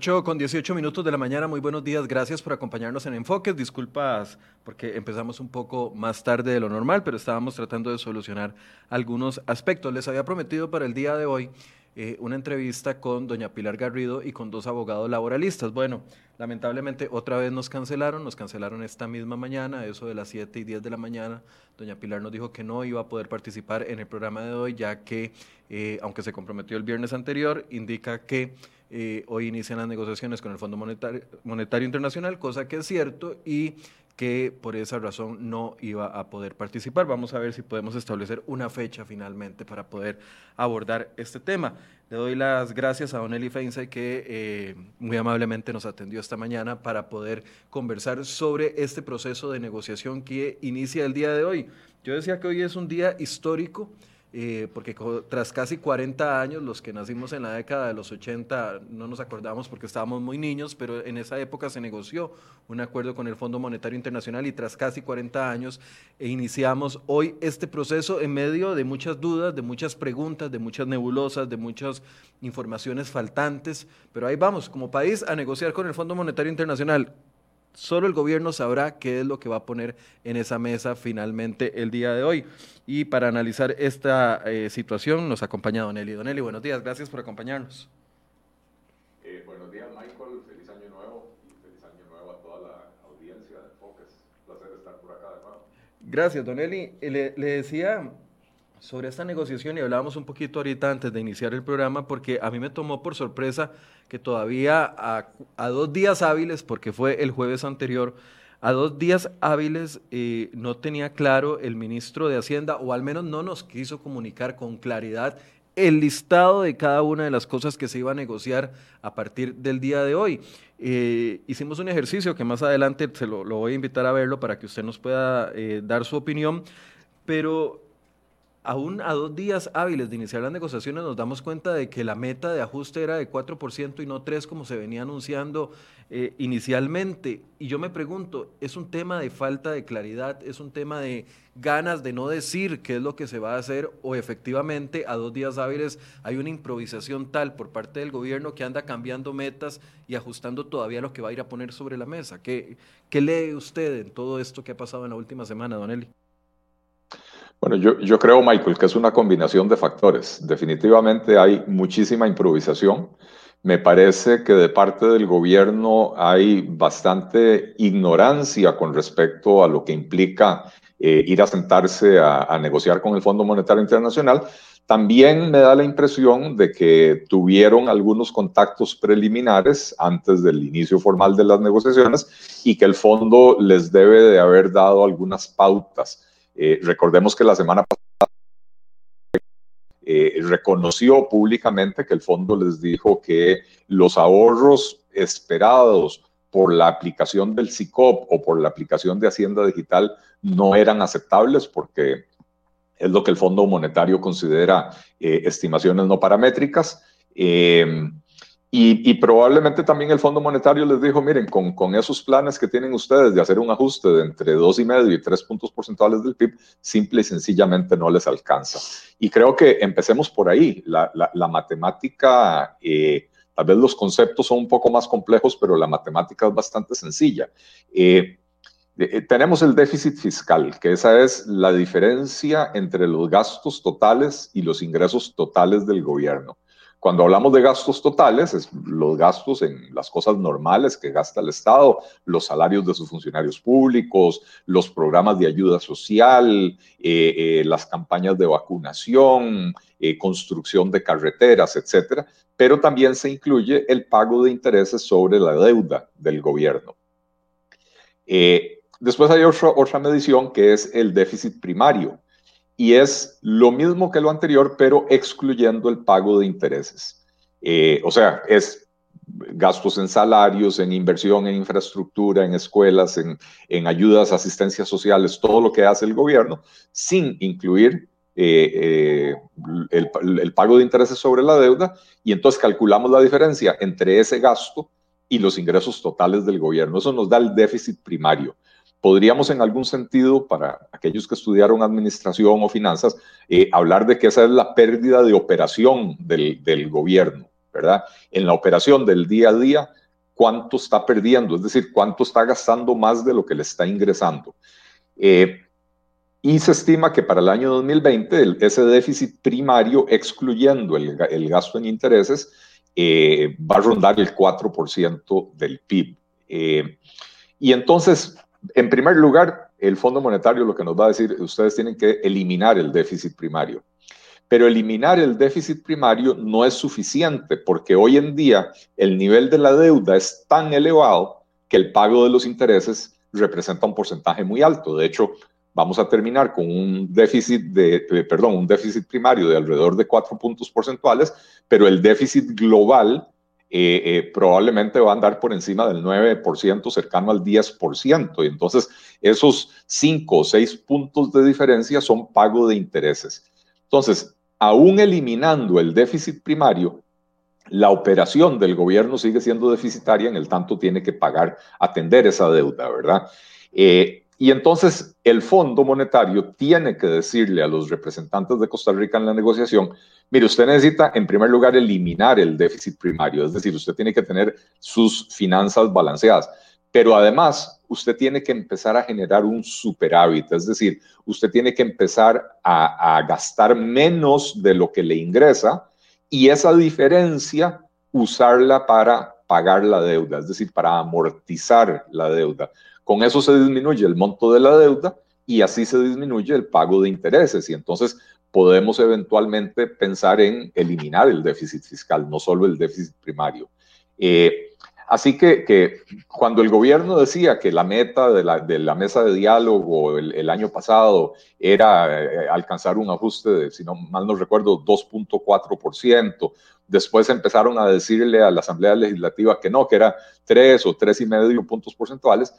8 con 18 minutos de la mañana, muy buenos días, gracias por acompañarnos en Enfoques, disculpas porque empezamos un poco más tarde de lo normal, pero estábamos tratando de solucionar algunos aspectos. Les había prometido para el día de hoy eh, una entrevista con doña Pilar Garrido y con dos abogados laboralistas. Bueno, lamentablemente otra vez nos cancelaron, nos cancelaron esta misma mañana, eso de las 7 y 10 de la mañana. Doña Pilar nos dijo que no iba a poder participar en el programa de hoy, ya que, eh, aunque se comprometió el viernes anterior, indica que eh, hoy inician las negociaciones con el Fondo Monetario, Internacional, cosa que es cierto, y que por esa razón no iba a poder participar. Vamos a ver si podemos establecer una fecha finalmente para poder abordar este tema. Le doy las gracias a Don Eli Feinze que eh, muy amablemente nos atendió esta mañana para poder conversar sobre este proceso de negociación que inicia el día de hoy. Yo decía que hoy es un día histórico eh, porque tras casi 40 años, los que nacimos en la década de los 80 no nos acordamos porque estábamos muy niños, pero en esa época se negoció un acuerdo con el Fondo Monetario Internacional y tras casi 40 años e iniciamos hoy este proceso en medio de muchas dudas, de muchas preguntas, de muchas nebulosas, de muchas informaciones faltantes, pero ahí vamos como país a negociar con el Fondo Monetario Internacional. Solo el gobierno sabrá qué es lo que va a poner en esa mesa finalmente el día de hoy. Y para analizar esta eh, situación nos acompaña Don Eli. Don Eli, buenos días, gracias por acompañarnos. Eh, buenos días, Michael. Feliz año nuevo y feliz año nuevo a toda la audiencia de Focus. Un placer estar por acá de nuevo. Gracias, Don Eli. Le, le decía sobre esta negociación y hablábamos un poquito ahorita antes de iniciar el programa porque a mí me tomó por sorpresa que todavía a, dos días hábiles, porque fue el jueves anterior, a dos días hábiles eh, no tenía claro el ministro de Hacienda o al menos no nos quiso comunicar con claridad el listado de cada una de las cosas que se iba a negociar a partir del día de hoy. Eh, hicimos un ejercicio que más adelante se lo, voy a invitar a verlo para que usted nos pueda eh, dar su opinión, pero aún a dos días hábiles de iniciar las negociaciones nos damos cuenta de que la meta de ajuste era de 4% y no 3% como se venía anunciando eh, inicialmente. Y yo me pregunto, ¿es un tema de falta de claridad? ¿Es un tema de ganas de no decir qué es lo que se va a hacer? ¿O efectivamente a dos días hábiles hay una improvisación tal por parte del gobierno que anda cambiando metas y ajustando todavía lo que va a ir a poner sobre la mesa? ¿Qué, qué lee usted en todo esto que ha pasado en la última semana, Don Eli? Bueno, yo, yo, creo, Michael, que es una combinación de factores. Definitivamente hay muchísima improvisación. Me parece que de parte del gobierno hay bastante ignorancia con respecto a lo que implica eh, ir a sentarse a, a negociar con el Fondo Monetario Internacional. También me da la impresión de que tuvieron algunos contactos preliminares antes del inicio formal de las negociaciones y que el fondo les debe de haber dado algunas pautas eh, recordemos que la semana pasada eh, reconoció públicamente que el fondo les dijo que los ahorros esperados por la aplicación del SICOP o por la aplicación de Hacienda Digital no eran aceptables porque es lo que el Fondo Monetario considera eh, estimaciones no paramétricas. Y, probablemente también el Fondo Monetario les dijo, miren, con, esos planes que tienen ustedes de hacer un ajuste de entre 2,5 y 3 puntos porcentuales del PIB, simple y sencillamente no les alcanza. Y creo que empecemos por ahí. La, la, matemática, eh, tal vez los conceptos son un poco más complejos, pero la matemática es bastante sencilla. Eh, eh, tenemos el déficit fiscal, que esa es la diferencia entre los gastos totales y los ingresos totales del gobierno. Cuando hablamos de gastos totales, es los gastos en las cosas normales que gasta el Estado, los salarios de sus funcionarios públicos, los programas de ayuda social, eh, eh, las campañas de vacunación, eh, construcción de carreteras, etcétera, pero también se incluye el pago de intereses sobre la deuda del gobierno. después hay otra, otra medición que es el déficit primario y es lo mismo que lo anterior, pero excluyendo el pago de intereses. Eh, o sea, es gastos en salarios, en inversión en infraestructura, en escuelas, en, en ayudas, asistencias sociales, todo lo que hace el gobierno, sin incluir eh, eh, el, el, pago de intereses sobre la deuda, y entonces calculamos la diferencia entre ese gasto y los ingresos totales del gobierno. Eso nos da el déficit primario podríamos en algún sentido, para aquellos que estudiaron administración o finanzas, eh, hablar de que esa es la pérdida de operación del, gobierno. ¿verdad? En la operación del día a día, cuánto está perdiendo, es decir, cuánto está gastando más de lo que le está ingresando. Eh, y se estima que para el año 2020 ese déficit primario, excluyendo el, gasto en intereses, eh, va a rondar el 4% del PIB. Y entonces, en primer lugar, el Fondo Monetario lo que nos va a decir, ustedes tienen que eliminar el déficit primario. Pero eliminar el déficit primario no es suficiente porque hoy en día el nivel de la deuda es tan elevado que el pago de los intereses representa un porcentaje muy alto. De hecho, vamos a terminar con un déficit de, perdón, un déficit primario de alrededor de cuatro puntos porcentuales, pero el déficit global eh, eh, probablemente va a andar por encima del 9%, cercano al 10%. Y entonces esos cinco o seis puntos de diferencia son pago de intereses. Entonces, aún eliminando el déficit primario, la operación del gobierno sigue siendo deficitaria, en el tanto tiene que pagar, atender esa deuda, ¿verdad? Eh, y entonces el Fondo Monetario tiene que decirle a los representantes de Costa Rica en la negociación, mire, usted necesita en primer lugar eliminar el déficit primario, es decir, usted tiene que tener sus finanzas balanceadas, pero además usted tiene que empezar a generar un superávit, es decir, usted tiene que empezar a, a gastar menos de lo que le ingresa y esa diferencia usarla para pagar la deuda, es decir, para amortizar la deuda. Con eso se disminuye el monto de la deuda y así se disminuye el pago de intereses y entonces podemos eventualmente pensar en eliminar el déficit fiscal, no solo el déficit primario. Eh, así que, cuando el gobierno decía que la meta de la, mesa de diálogo el, año pasado era eh, alcanzar un ajuste de, si no mal no recuerdo, 2.4%, después empezaron a decirle a la Asamblea Legislativa que no, que era 3 o 3,5 puntos porcentuales,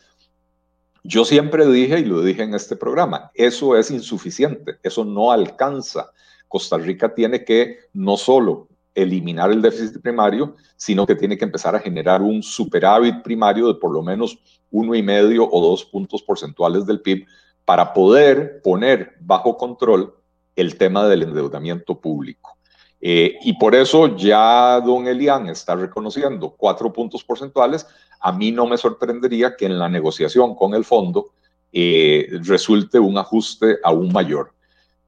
yo siempre dije, y lo dije en este programa, eso es insuficiente, eso no alcanza. Costa Rica tiene que no solo eliminar el déficit primario, sino que tiene que empezar a generar un superávit primario de por lo menos uno y medio o dos puntos porcentuales del PIB para poder poner bajo control el tema del endeudamiento público. Eh, y por eso ya don Elian está reconociendo cuatro puntos porcentuales. A mí no me sorprendería que en la negociación con el fondo eh, resulte un ajuste aún mayor.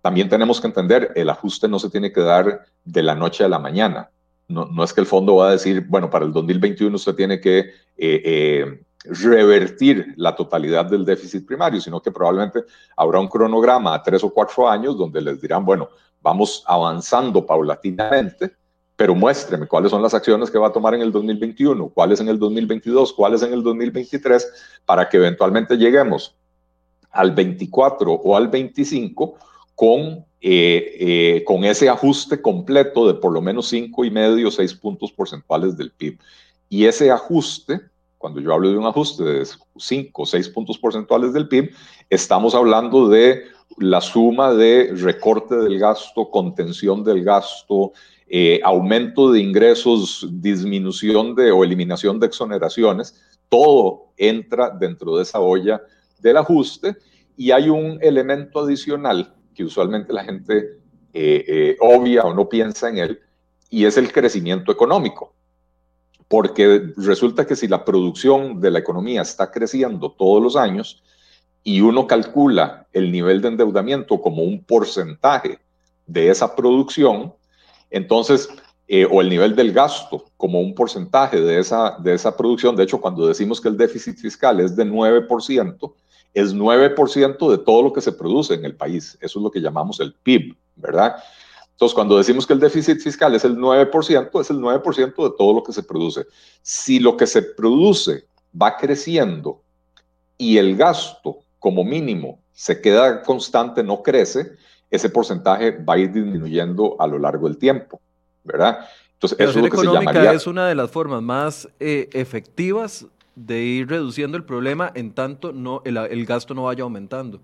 También tenemos que entender, el ajuste no se tiene que dar de la noche a la mañana. No, no es que el fondo va a decir, bueno, para el 2021 usted tiene que eh, revertir la totalidad del déficit primario, sino que probablemente habrá un cronograma a tres o cuatro años donde les dirán, bueno, vamos avanzando paulatinamente, pero muéstreme cuáles son las acciones que va a tomar en el 2021, cuáles en el 2022, cuáles en el 2023, para que eventualmente lleguemos al 24 o al 25 con, eh, eh, con ese ajuste completo de por lo menos 5 y medio, 6 puntos porcentuales del PIB. Y ese ajuste cuando yo hablo de un ajuste de 5 o 6 puntos porcentuales del PIB, estamos hablando de la suma de recorte del gasto, contención del gasto, eh, aumento de ingresos, disminución de o eliminación de exoneraciones, todo entra dentro de esa olla del ajuste. Y hay un elemento adicional que usualmente la gente eh, eh, obvia o no piensa en él y es el crecimiento económico. Porque resulta que si la producción de la economía está creciendo todos los años y uno calcula el nivel de endeudamiento como un porcentaje de esa producción, entonces, eh, o el nivel del gasto como un porcentaje de esa, de esa producción, de hecho, cuando decimos que el déficit fiscal es de 9%, es 9% de todo lo que se produce en el país. Eso es lo que llamamos el PIB, ¿verdad? Entonces, cuando decimos que el déficit fiscal es el 9%, es el 9% de todo lo que se produce. Si lo que se produce va creciendo y el gasto como mínimo se queda constante, no crece, ese porcentaje va a ir disminuyendo a lo largo del tiempo, ¿verdad? Entonces, eso es lo que se llamaría... es una de las formas más eh, efectivas de ir reduciendo el problema en tanto no, el gasto no vaya aumentando.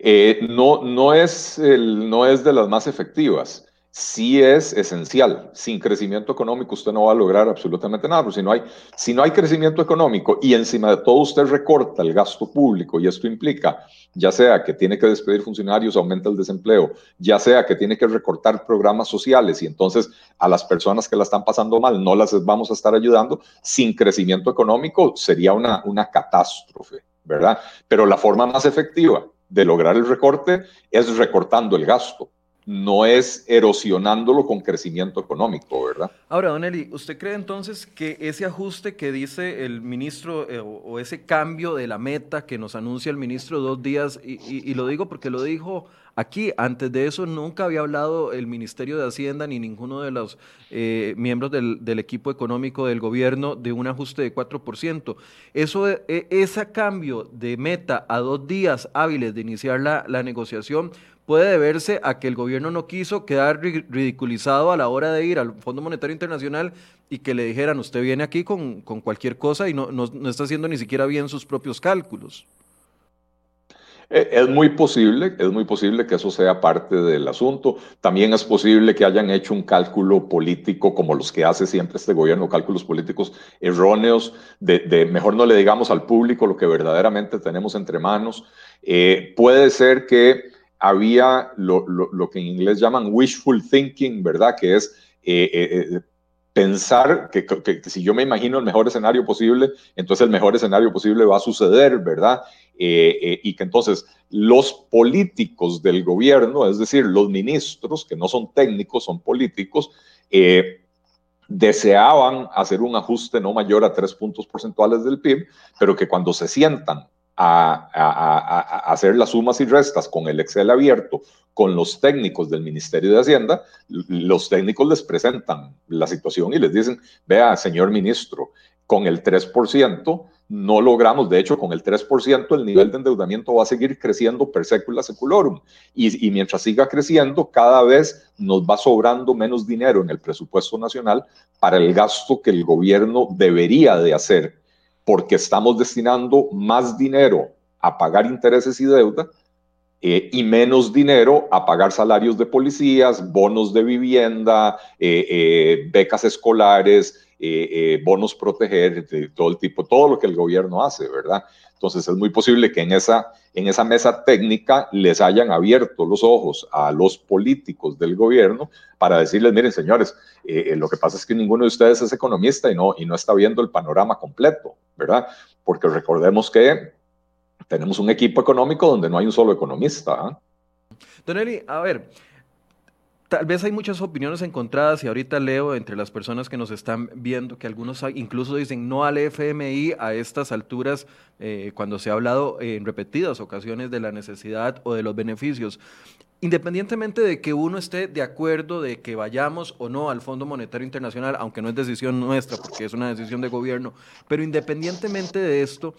Eh, no, no, es el, no es de las más efectivas. Sí es esencial. Sin crecimiento económico usted no va a lograr absolutamente nada. Si no, hay, si no hay crecimiento económico y encima de todo usted recorta el gasto público y esto implica, ya sea que tiene que despedir funcionarios, aumenta el desempleo, ya sea que tiene que recortar programas sociales y entonces a las personas que la están pasando mal no las vamos a estar ayudando, sin crecimiento económico sería una, una catástrofe, ¿verdad? Pero la forma más efectiva de lograr el recorte es recortando el gasto no es erosionándolo con crecimiento económico, ¿verdad? Ahora, Don Eli, ¿usted cree entonces que ese ajuste que dice el ministro eh, o, ese cambio de la meta que nos anuncia el ministro dos días, y, lo digo porque lo dijo aquí, antes de eso nunca había hablado el Ministerio de Hacienda ni ninguno de los eh, miembros del, equipo económico del gobierno de un ajuste de 4%. Eso, e, ese cambio de meta a dos días hábiles de iniciar la, la negociación puede deberse a que el gobierno no quiso quedar ridiculizado a la hora de ir al Fondo Monetario Internacional y que le dijeran, usted viene aquí con, cualquier cosa y no, no, está haciendo ni siquiera bien sus propios cálculos. Eh, es muy posible, es muy posible que eso sea parte del asunto. También es posible que hayan hecho un cálculo político como los que hace siempre este gobierno, cálculos políticos erróneos, de, mejor no le digamos al público lo que verdaderamente tenemos entre manos. Eh, puede ser que había lo, que en inglés llaman wishful thinking, ¿verdad? Que es eh, eh, eh, pensar que, si yo me imagino el mejor escenario posible, entonces el mejor escenario posible va a suceder, ¿verdad? y que entonces los políticos del gobierno, es decir, los ministros, que no son técnicos, son políticos, deseaban hacer un ajuste no mayor a tres puntos porcentuales del PIB, pero que cuando se sientan a, hacer las sumas y restas con el Excel abierto, con los técnicos del Ministerio de Hacienda, los técnicos les presentan la situación y les dicen, vea, señor ministro, con el 3% no logramos, de hecho, con el 3% el nivel de endeudamiento va a seguir creciendo per secula seculorum. Y, y, mientras siga creciendo, cada vez nos va sobrando menos dinero en el presupuesto nacional para el gasto que el gobierno debería de hacer porque estamos destinando más dinero a pagar intereses y deuda eh, y menos dinero a pagar salarios de policías, bonos de vivienda, eh, eh, becas escolares, bonos proteger, todo el tipo, todo lo que el gobierno hace, ¿verdad? Entonces es muy posible que en esa, en esa mesa técnica les hayan abierto los ojos a los políticos del gobierno para decirles, miren señores, lo que pasa es que ninguno de ustedes es economista y no, y no está viendo el panorama completo. ¿verdad? Porque recordemos que tenemos un equipo económico donde no hay un solo economista. ¿ah? Don Eli, a ver, tal vez hay muchas opiniones encontradas y ahorita leo entre las personas que nos están viendo que algunos incluso dicen no al FMI a estas alturas eh, cuando se ha hablado en repetidas ocasiones de la necesidad o de los beneficios. Independientemente de que uno esté de acuerdo de que vayamos o no al Fondo Monetario Internacional, aunque no es decisión nuestra, porque es una decisión de gobierno, pero independientemente de esto,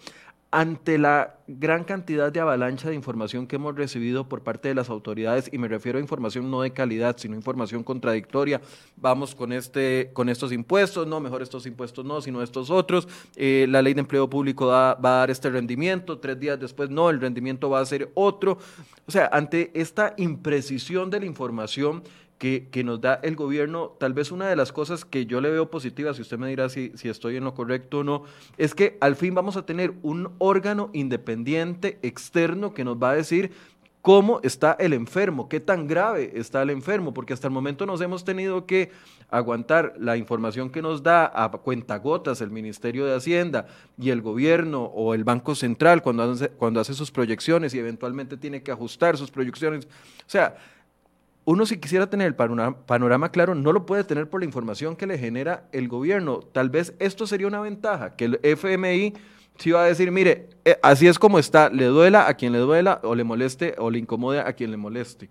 ante la gran cantidad de avalancha de información que hemos recibido por parte de las autoridades, y me refiero a información no de calidad, sino información contradictoria, vamos con, este, con estos impuestos, no, mejor estos impuestos no, sino estos otros, eh, la ley de empleo público va a dar este rendimiento, tres días después no, el rendimiento va a ser otro. O sea, ante esta imprecisión de la información, que, nos da el gobierno, tal vez una de las cosas que yo le veo positivas, si usted me dirá si, si estoy en lo correcto o no, es que al fin vamos a tener un órgano independiente externo que nos va a decir cómo está el enfermo, qué tan grave está el enfermo, porque hasta el momento nos hemos tenido que aguantar la información que nos da a cuentagotas el Ministerio de Hacienda y el gobierno o el Banco Central cuando hace, cuando hace sus proyecciones y eventualmente tiene que ajustar sus proyecciones. O sea, uno si quisiera tener el panorama, claro, no lo puede tener por la información que le genera el gobierno. Tal vez esto sería una ventaja, que el FMI sí va a decir, mire, eh, así es como está, le duela a quien le duela, o le moleste, o le incomode a quien le moleste.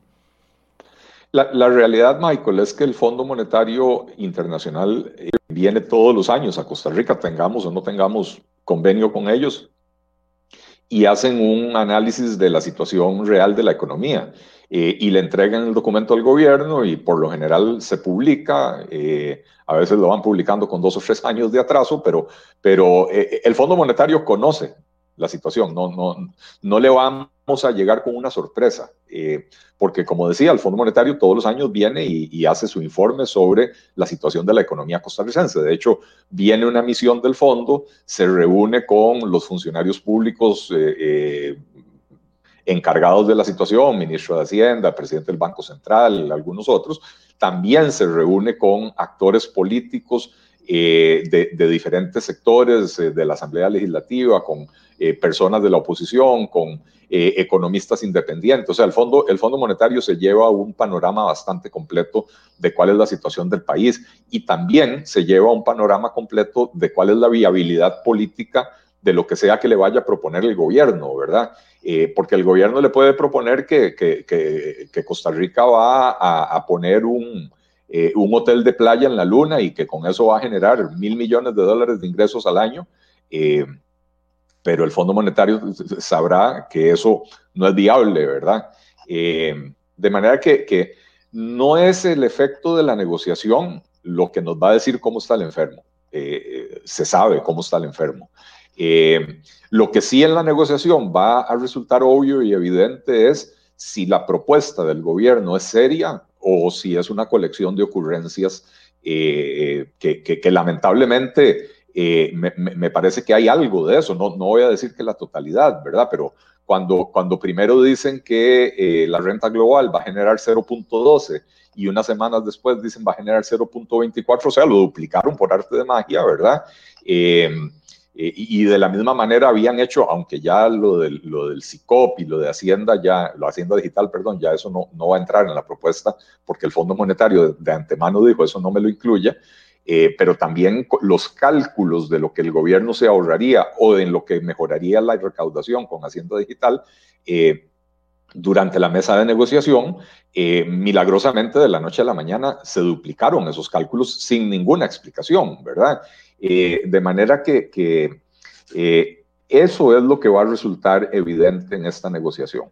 La, la realidad, Michael, es que el Fondo Monetario Internacional eh, viene todos los años a Costa Rica, tengamos o no tengamos convenio con ellos, y hacen un análisis de la situación real de la economía. Eh, y le entregan el documento al gobierno y por lo general se publica, eh, a veces lo van publicando con dos o tres años de atraso, pero, pero eh, el Fondo Monetario conoce la situación, no, no, no le va a llegar con una sorpresa, eh, porque como decía, el Fondo Monetario todos los años viene y, hace su informe sobre la situación de la economía costarricense. De hecho, viene una misión del fondo, se reúne con los funcionarios públicos eh, eh, encargados de la situación, ministro de Hacienda, presidente del Banco Central, algunos otros, también se reúne con actores políticos de, de, diferentes sectores de la Asamblea Legislativa, con personas de la oposición, con eh, economistas independientes. O sea, el fondo, el fondo Monetario se lleva un panorama bastante completo de cuál es la situación del país y también se lleva un panorama completo de cuál es la viabilidad política de lo que sea que le vaya a proponer el gobierno, ¿verdad? Eh, porque el gobierno le puede proponer que, que, que, Costa Rica va a, poner un, eh, un hotel de playa en la luna y que con eso va a generar mil millones de dólares de ingresos al año pero el Fondo Monetario sabrá que eso no es viable, ¿verdad? Eh, de manera que, no es el efecto de la negociación lo que nos va a decir cómo está el enfermo. Eh, se sabe cómo está el enfermo. Eh, lo que sí en la negociación va a resultar obvio y evidente es si la propuesta del gobierno es seria o si es una colección de ocurrencias que, que, lamentablemente eh, me, parece que hay algo de eso, no, no voy a decir que la totalidad, ¿verdad? Pero cuando, cuando primero dicen que eh, la renta global va a generar 0.12 y unas semanas después dicen va a generar 0.24, o sea, lo duplicaron por arte de magia, ¿verdad? Eh, y de la misma manera habían hecho, aunque ya lo del, lo del CICOP y lo de Hacienda, ya, lo Hacienda Digital, perdón, ya eso no, no va a entrar en la propuesta porque el Fondo Monetario de, antemano dijo eso no me lo incluye. Eh, pero también los cálculos de lo que el gobierno se ahorraría o en lo que mejoraría la recaudación con Hacienda Digital eh, durante la mesa de negociación, eh, milagrosamente de la noche a la mañana se duplicaron esos cálculos sin ninguna explicación, ¿verdad? De manera que, que eso es lo que va a resultar evidente en esta negociación.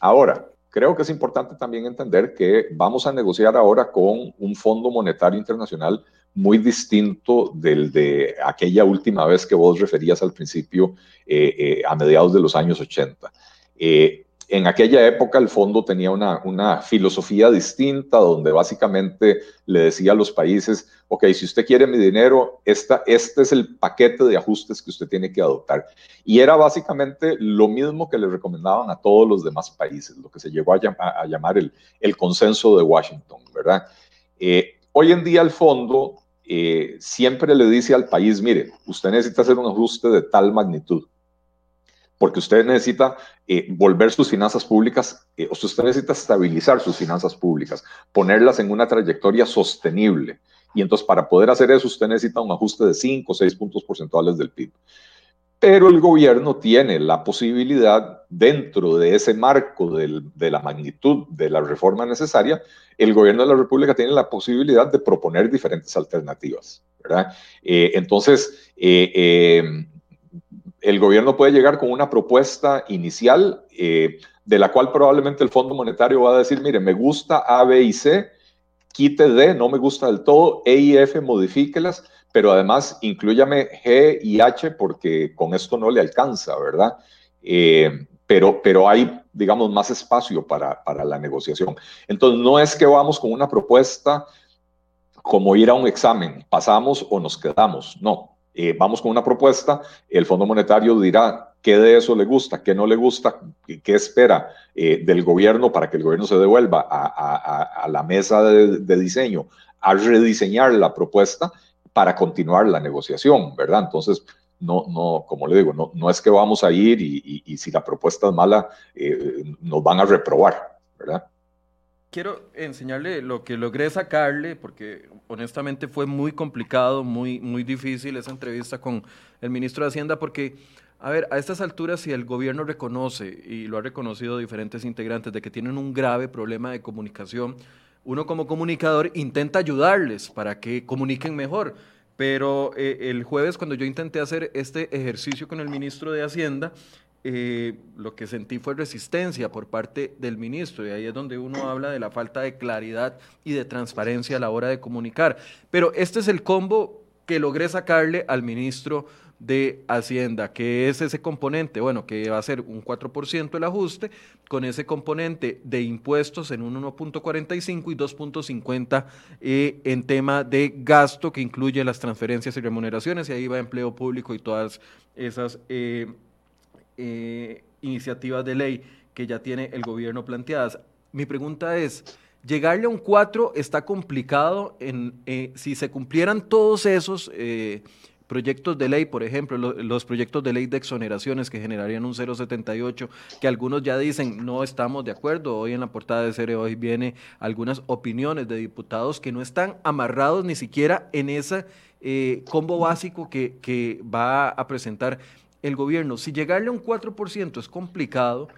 Ahora, creo que es importante también entender que vamos a negociar ahora con un Fondo Monetario Internacional muy distinto del de aquella última vez que vos referías al principio, eh, eh, a mediados de los años 80. Eh, en aquella época el fondo tenía una, una, filosofía distinta donde básicamente le decía a los países, ok, si usted quiere mi dinero, esta, este es el paquete de ajustes que usted tiene que adoptar. Y era básicamente lo mismo que le recomendaban a todos los demás países, lo que se llegó a, llamar el, el, consenso de Washington, ¿verdad? hoy en día el fondo eh, siempre le dice al país, mire, usted necesita hacer un ajuste de tal magnitud, porque usted necesita eh, volver sus finanzas públicas, eh, o usted necesita estabilizar sus finanzas públicas, ponerlas en una trayectoria sostenible. Y entonces para poder hacer eso usted necesita un ajuste de 5 o 6 puntos porcentuales del PIB pero el gobierno tiene la posibilidad, dentro de ese marco de la magnitud de la reforma necesaria, el gobierno de la República tiene la posibilidad de proponer diferentes alternativas. ¿verdad? Eh, entonces, eh, eh, el gobierno puede llegar con una propuesta inicial de la cual probablemente el Fondo Monetario va a decir, mire, me gusta A, B y C, quite D, no me gusta del todo, E y F, modifíquelas, pero además incluyame G y H porque con esto no le alcanza, ¿verdad? Eh, pero, pero hay, digamos, más espacio para, para la negociación. Entonces, no es que vamos con una propuesta como ir a un examen, pasamos o nos quedamos, no. Eh, vamos con una propuesta, el Fondo Monetario dirá qué de eso le gusta, qué no le gusta, qué espera eh, del gobierno para que el gobierno se devuelva a, la mesa de, de, diseño a rediseñar la propuesta para continuar la negociación, ¿verdad? Entonces, no, no, como le digo, no, no es que vamos a ir y, si la propuesta es mala, eh, nos van a reprobar, ¿verdad? Quiero enseñarle lo que logré sacarle, porque honestamente fue muy complicado, muy, muy difícil esa entrevista con el ministro de Hacienda, porque, a ver, a estas alturas, si el gobierno reconoce, y lo ha reconocido diferentes integrantes, de que tienen un grave problema de comunicación, uno como comunicador intenta ayudarles para que comuniquen mejor. Pero eh, el jueves cuando yo intenté hacer este ejercicio con el ministro de Hacienda, eh, lo que sentí fue resistencia por parte del ministro y ahí es donde uno habla de la falta de claridad y de transparencia a la hora de comunicar. Pero este es el combo que logré sacarle al ministro de Hacienda, que es ese componente, bueno, que va a ser un 4% el ajuste, con ese componente de impuestos en un 1.45 y 2.50 eh, en tema de gasto que incluye las transferencias y remuneraciones, y ahí va empleo público y todas esas eh, eh, iniciativas de ley que ya tiene el gobierno planteadas. Mi pregunta es, llegarle a un 4 está complicado en, si se cumplieran todos esos proyectos de ley, por ejemplo, los proyectos de ley de exoneraciones que generarían un 078, que algunos ya dicen no estamos de acuerdo. Hoy en la portada de Cere hoy viene algunas opiniones de diputados que no están amarrados ni siquiera en ese eh, combo básico que va a presentar el gobierno. Si llegarle a un 4% es complicado,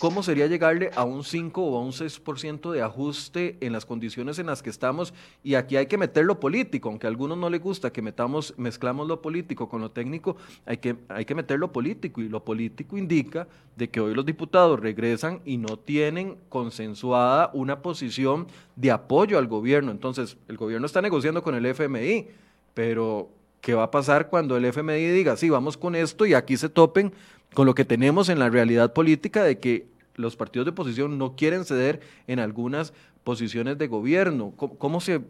¿Cómo sería llegarle a un 5 o a un 6% de ajuste en las condiciones en las que estamos? Y aquí hay que meter lo político, aunque a algunos no les gusta que metamos, mezclamos lo político con lo técnico, hay que, hay que meter lo político. Y lo político indica de que hoy los diputados regresan y no tienen consensuada una posición de apoyo al gobierno. Entonces, el gobierno está negociando con el FMI, pero ¿qué va a pasar cuando el FMI diga, sí, vamos con esto y aquí se topen con lo que tenemos en la realidad política de que los partidos de oposición no quieren ceder en algunas posiciones de gobierno. ¿Cómo, se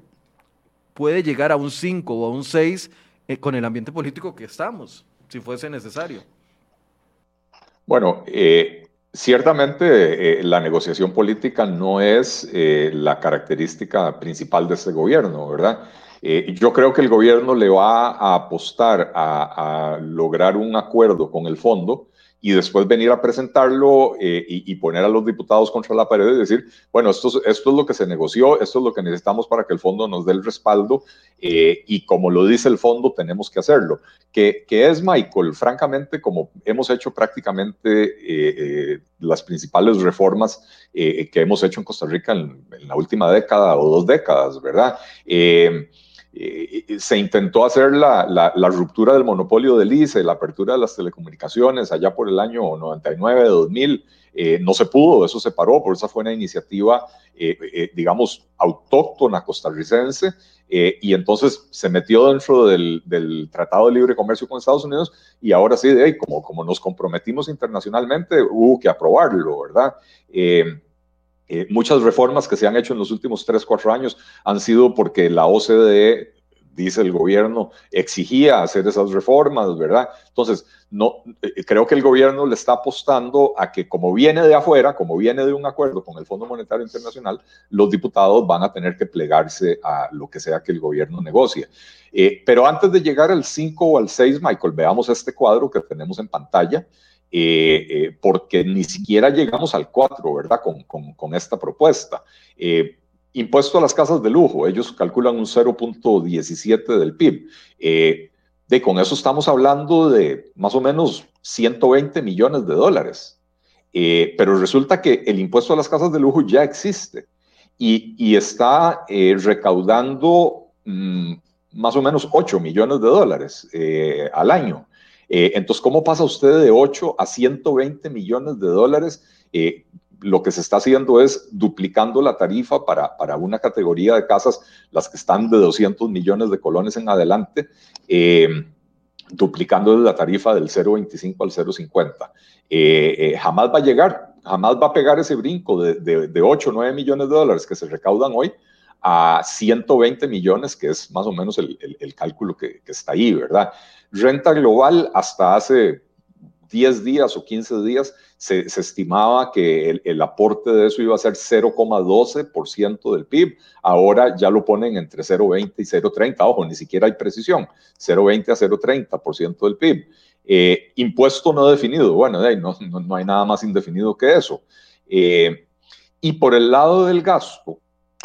puede llegar a un 5 o a un 6 eh, con el ambiente político que estamos, si fuese necesario? Bueno, eh, ciertamente eh, la negociación política no es la característica principal de este gobierno, ¿verdad? Yo creo que el gobierno le va a apostar a, lograr un acuerdo con el fondo y después venir a presentarlo eh, y, poner a los diputados contra la pared y decir, bueno, esto, es lo que se negoció, esto es lo que necesitamos para que el fondo nos dé el respaldo eh, y como lo dice el fondo, tenemos que hacerlo. Que, es, Michael, francamente, como hemos hecho prácticamente eh, las principales reformas que hemos hecho en Costa Rica en, en, la última década o dos décadas, ¿verdad? Eh, se intentó hacer la, ruptura del monopolio del ICE, la apertura de las telecomunicaciones allá por el año 99, 2000. Eh, no se pudo, eso se paró, por esa fue una iniciativa, eh, digamos, autóctona costarricense, y entonces se metió dentro del, del, Tratado de Libre Comercio con Estados Unidos, y ahora sí, de, como, como nos comprometimos internacionalmente, hubo que aprobarlo, ¿verdad? Eh, muchas reformas que se han hecho en los últimos tres, cuatro años han sido porque la OCDE, dice el gobierno, exigía hacer esas reformas, ¿verdad? Entonces, no, eh, creo que el gobierno le está apostando a que como viene de afuera, como viene de un acuerdo con el Fondo Monetario Internacional, los diputados van a tener que plegarse a lo que sea que el gobierno negocie. Eh, pero antes de llegar al 5 o al 6, Michael, veamos este cuadro que tenemos en pantalla. Eh, eh, porque ni siquiera llegamos al 4, ¿verdad? Con, esta propuesta. Eh, impuesto a las casas de lujo, ellos calculan un 0.17 del PIB. de con eso estamos hablando de más o menos 120 millones de dólares. pero resulta que el impuesto a las casas de lujo ya existe y, y está recaudando mm, más o menos 8 millones de dólares al año. Eh, entonces, ¿cómo pasa usted de 8 a 120 millones de dólares? Eh, lo que se está haciendo es duplicando la tarifa para, para, una categoría de casas, las que están de 200 millones de colones en adelante, eh, duplicando la tarifa del 0,25 al 0,50. jamás va a llegar, jamás va a pegar ese brinco de, de, 8 o 9 millones de dólares que se recaudan hoy a 120 millones, que es más o menos el, el, cálculo que, que, está ahí, ¿verdad? Renta global hasta hace 10 días o 15 días se, estimaba que el, aporte de eso iba a ser 0,12% del PIB. Ahora ya lo ponen entre 0,20 y 0,30. Ojo, ni siquiera hay precisión. 0,20 a 0,30% del PIB. Eh, impuesto no definido. Bueno, no, no, hay nada más indefinido que eso. Eh, y por el lado del gasto,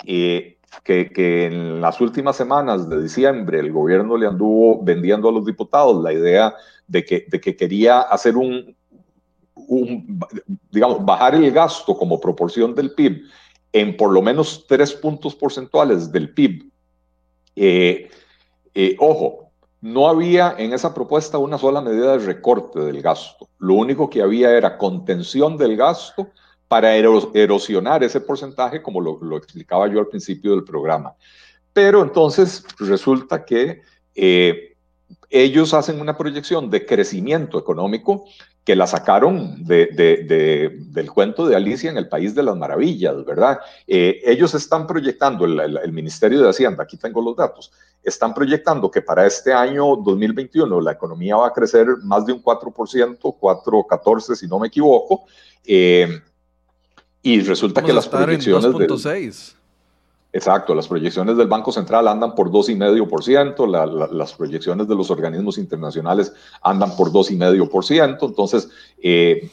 eh, que, en las últimas semanas de diciembre el gobierno le anduvo vendiendo a los diputados la idea de que, de que quería hacer un, digamos, bajar el gasto como proporción del PIB en por lo menos tres puntos porcentuales del PIB. Eh, eh, ojo, no había en esa propuesta una sola medida de recorte del gasto. Lo único que había era contención del gasto para erosionar ese porcentaje, como lo, explicaba yo al principio del programa. Pero entonces resulta que eh, ellos hacen una proyección de crecimiento económico que la sacaron del cuento de Alicia en el País de las Maravillas, ¿verdad? Eh, ellos están proyectando, el, Ministerio de Hacienda, aquí tengo los datos, están proyectando que para este año 2021 la economía va a crecer más de un 4%, 4,14 si no me equivoco, eh, y resulta que las proyecciones... 2.6. Exacto, las proyecciones del Banco Central andan por 2,5%, la, las proyecciones de los organismos internacionales andan por 2,5%, entonces eh,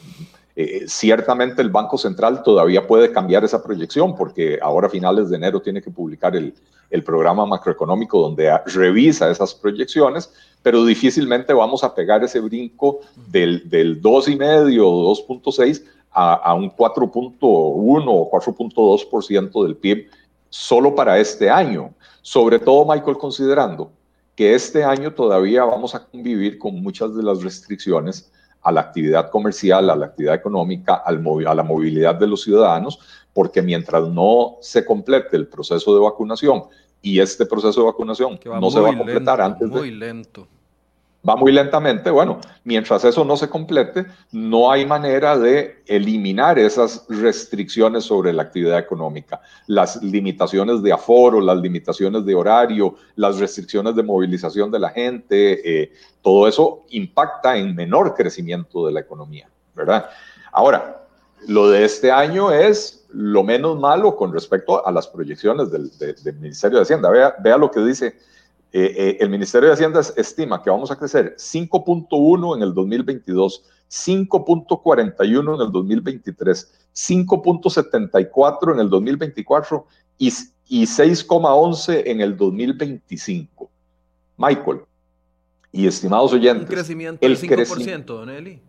eh, ciertamente el Banco Central todavía puede cambiar esa proyección porque ahora a finales de enero tiene que publicar el, el programa macroeconómico donde revisa esas proyecciones, pero difícilmente vamos a pegar ese brinco del, del 2,5 o 2.6 a, a un 4.1 o 4.2% del PIB solo para este año. Sobre todo, Michael, considerando que este año todavía vamos a convivir con muchas de las restricciones a la actividad comercial, a la actividad económica, al a la movilidad de los ciudadanos, porque mientras no se complete el proceso de vacunación y este proceso de vacunación no se va a completar antes muy lento va muy lentamente. Bueno, mientras eso no se complete, no hay manera de eliminar esas restricciones sobre la actividad económica, las limitaciones de aforo, las limitaciones de horario, las restricciones de movilización de la gente, eh, todo eso impacta en menor crecimiento de la economía, ¿verdad? Ahora, lo de este año es lo menos malo con respecto a las proyecciones del, Ministerio de Hacienda. Vea, vea lo que dice eh, eh, el Ministerio de Hacienda estima que vamos a crecer 5.1 en el 2022, 5.41 en el 2023, 5.74 en el 2024 y, y 6.11 en el 2025. Michael y estimados oyentes. Un crecimiento del 5%, don Eli.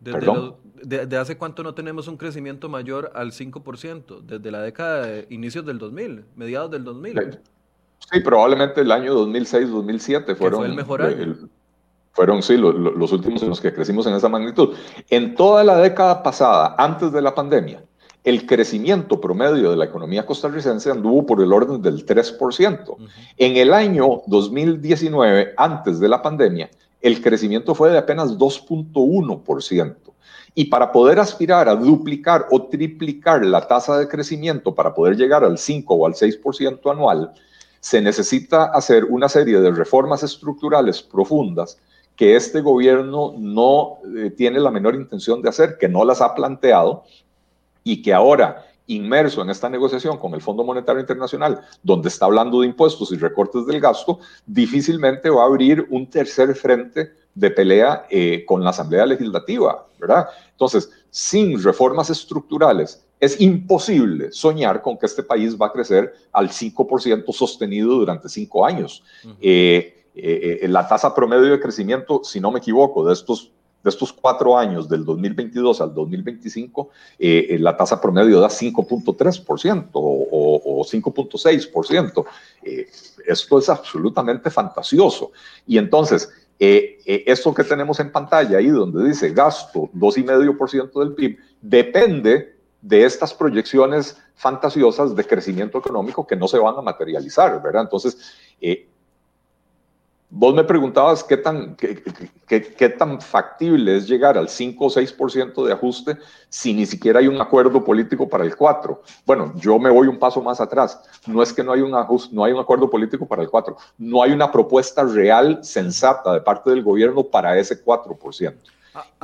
de, hace cuánto no tenemos un crecimiento mayor al 5%? Desde la década de inicios del 2000, mediados del 2000. Sí, probablemente el año 2006-2007 fueron... el mejor año. fueron, sí, los últimos en los que crecimos en esa magnitud. En toda la década pasada, antes de la pandemia, el crecimiento promedio de la economía costarricense anduvo por el orden del 3%. En el año 2019, antes de la pandemia, el crecimiento fue de apenas 2.1%. Y para poder aspirar a duplicar o triplicar la tasa de crecimiento para poder llegar al 5 o al 6% anual, se necesita hacer una serie de reformas estructurales profundas que este gobierno no eh, tiene la menor intención de hacer, que no las ha planteado y que ahora, inmerso en esta negociación con el Fondo Monetario Internacional, donde está hablando de impuestos y recortes del gasto, difícilmente va a abrir un tercer frente de pelea eh, con la Asamblea Legislativa, ¿verdad? Entonces, sin reformas estructurales es imposible soñar con que este país va a crecer al 5% sostenido durante cinco años. Eh, eh, eh, la tasa promedio de crecimiento, si no me equivoco, de estos, de estos cuatro años, del 2022 al 2025, la tasa promedio da 5.3% o, o 5.6%. esto es absolutamente fantasioso. Y entonces, esto que tenemos en pantalla ahí, donde dice gasto 2,5% del PIB, depende de estas proyecciones fantasiosas de crecimiento económico que no se van a materializar, ¿verdad? Entonces, eh, vos me preguntabas qué tan, qué, tan factible es llegar al 5 o 6% de ajuste si ni siquiera hay un acuerdo político para el 4. Bueno, yo me voy un paso más atrás. No es que no hay un, ajuste, no hay un acuerdo político para el 4, no hay una propuesta real, sensata de parte del gobierno para ese 4%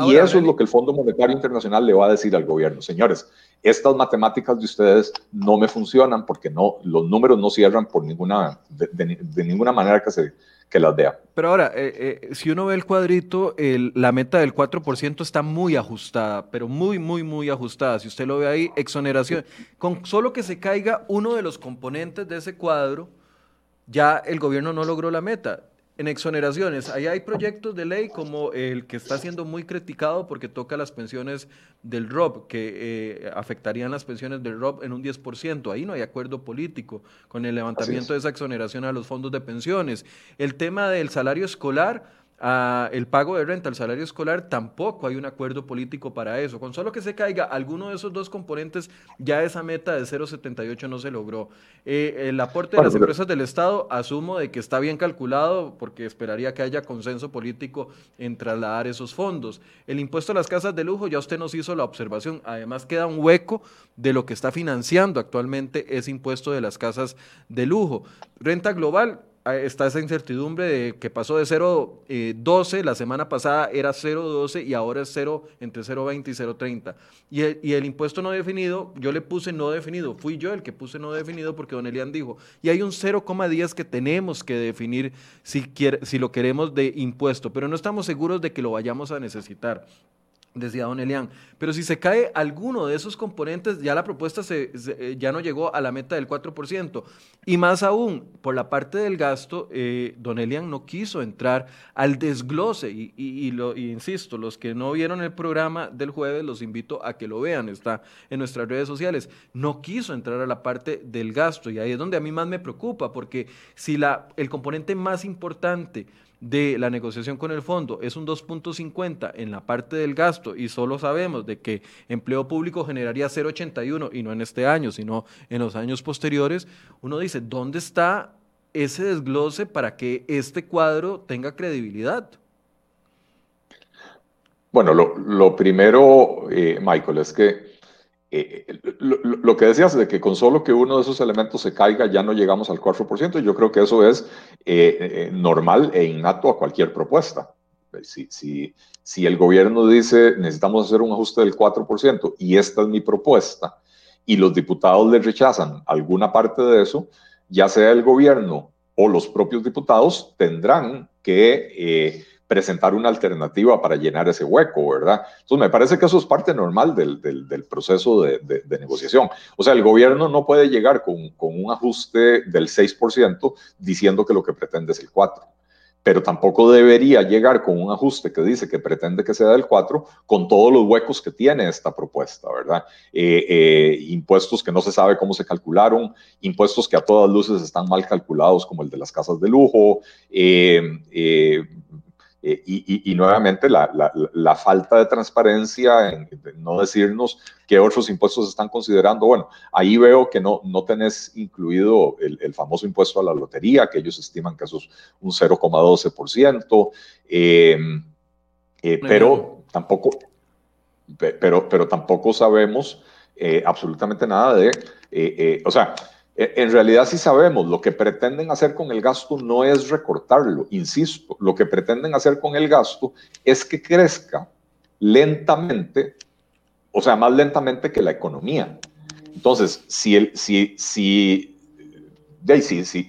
y eso es lo que el Fondo Monetario Internacional le va a decir al gobierno. Señores, estas matemáticas de ustedes no me funcionan porque no, los números no cierran por ninguna, de, ninguna manera que, se, que las vea. Pero ahora, eh, eh, si uno ve el cuadrito, la meta del 4% está muy ajustada, pero muy, muy, muy ajustada. Si usted lo ve ahí, exoneración. Con solo que se caiga uno de los componentes de ese cuadro, ya el gobierno no logró la meta en exoneraciones, ahí hay proyectos de ley como el que está siendo muy criticado porque toca las pensiones del ROB, que eh, afectarían las pensiones del ROB en un 10%. Ahí no hay acuerdo político con el levantamiento de esa exoneración a los fondos de pensiones. El tema del salario escolar el pago de renta, el salario escolar, tampoco hay un acuerdo político para eso. Con solo que se caiga alguno de esos dos componentes, ya esa meta de 0,78 no se logró. Eh, el aporte de las empresas del Estado, asumo de que está bien calculado, porque esperaría que haya consenso político en trasladar esos fondos. El impuesto a las casas de lujo, ya usted nos hizo la observación, además queda un hueco de lo que está financiando actualmente ese impuesto de las casas de lujo. Renta global, está esa incertidumbre de que pasó de 0.12, eh, la semana pasada era 0.12 y ahora es 0 entre 0.20 y 0.30. Y el, y el impuesto no definido, yo le puse no definido, fui yo el que puse no definido porque don Elian dijo, y hay un 0,10 que tenemos que definir si, quiere, si lo queremos de impuesto, pero no estamos seguros de que lo vayamos a necesitar decía don Elian. Pero si se cae alguno de esos componentes, ya la propuesta se, eh, ya no llegó a la meta del 4%. Y más aún, por la parte del gasto, eh, don Elian no quiso entrar al desglose. Y, lo, insisto, los que no vieron el programa del jueves, los invito a que lo vean, está en nuestras redes sociales. No quiso entrar a la parte del gasto. Y ahí es donde a mí más me preocupa, porque si la, el componente más importante de la negociación con el fondo es un 2.50 en la parte del gasto y solo sabemos de que empleo público generaría 0.81 y no en este año, sino en los años posteriores, uno dice, ¿dónde está ese desglose para que este cuadro tenga credibilidad? Bueno, lo, primero, eh, Michael, es que eh, lo, que decías de que con solo que uno de esos elementos se caiga ya no llegamos al 4%, yo creo que eso es eh, eh, normal e innato a cualquier propuesta. Si, si, si el gobierno dice necesitamos hacer un ajuste del 4% y esta es mi propuesta y los diputados le rechazan alguna parte de eso, ya sea el gobierno o los propios diputados tendrán que presentar una alternativa para llenar ese hueco, ¿verdad? Entonces, me parece que eso es parte normal del, del, proceso de, de, negociación. O sea, el gobierno no puede llegar con, con un ajuste del 6% diciendo que lo que pretende es el 4% pero tampoco debería llegar con un ajuste que dice que pretende que sea del 4 con todos los huecos que tiene esta propuesta, ¿verdad? Eh, eh, impuestos que no se sabe cómo se calcularon, impuestos que a todas luces están mal calculados, como el de las casas de lujo, eh, eh, y, nuevamente la, la, falta de transparencia en, no decirnos qué otros impuestos están considerando. Bueno, ahí veo que no, no tenés incluido el, el famoso impuesto a la lotería, que ellos estiman que eso es un 0,12%, eh, eh, pero tampoco, pero, pero tampoco sabemos absolutamente nada de, o sea, en realidad sí sabemos, lo que pretenden hacer con el gasto no es recortarlo, insisto, lo que pretenden hacer con el gasto es que crezca lentamente, o sea, más lentamente que la economía. Entonces, si, el, si, si, si, si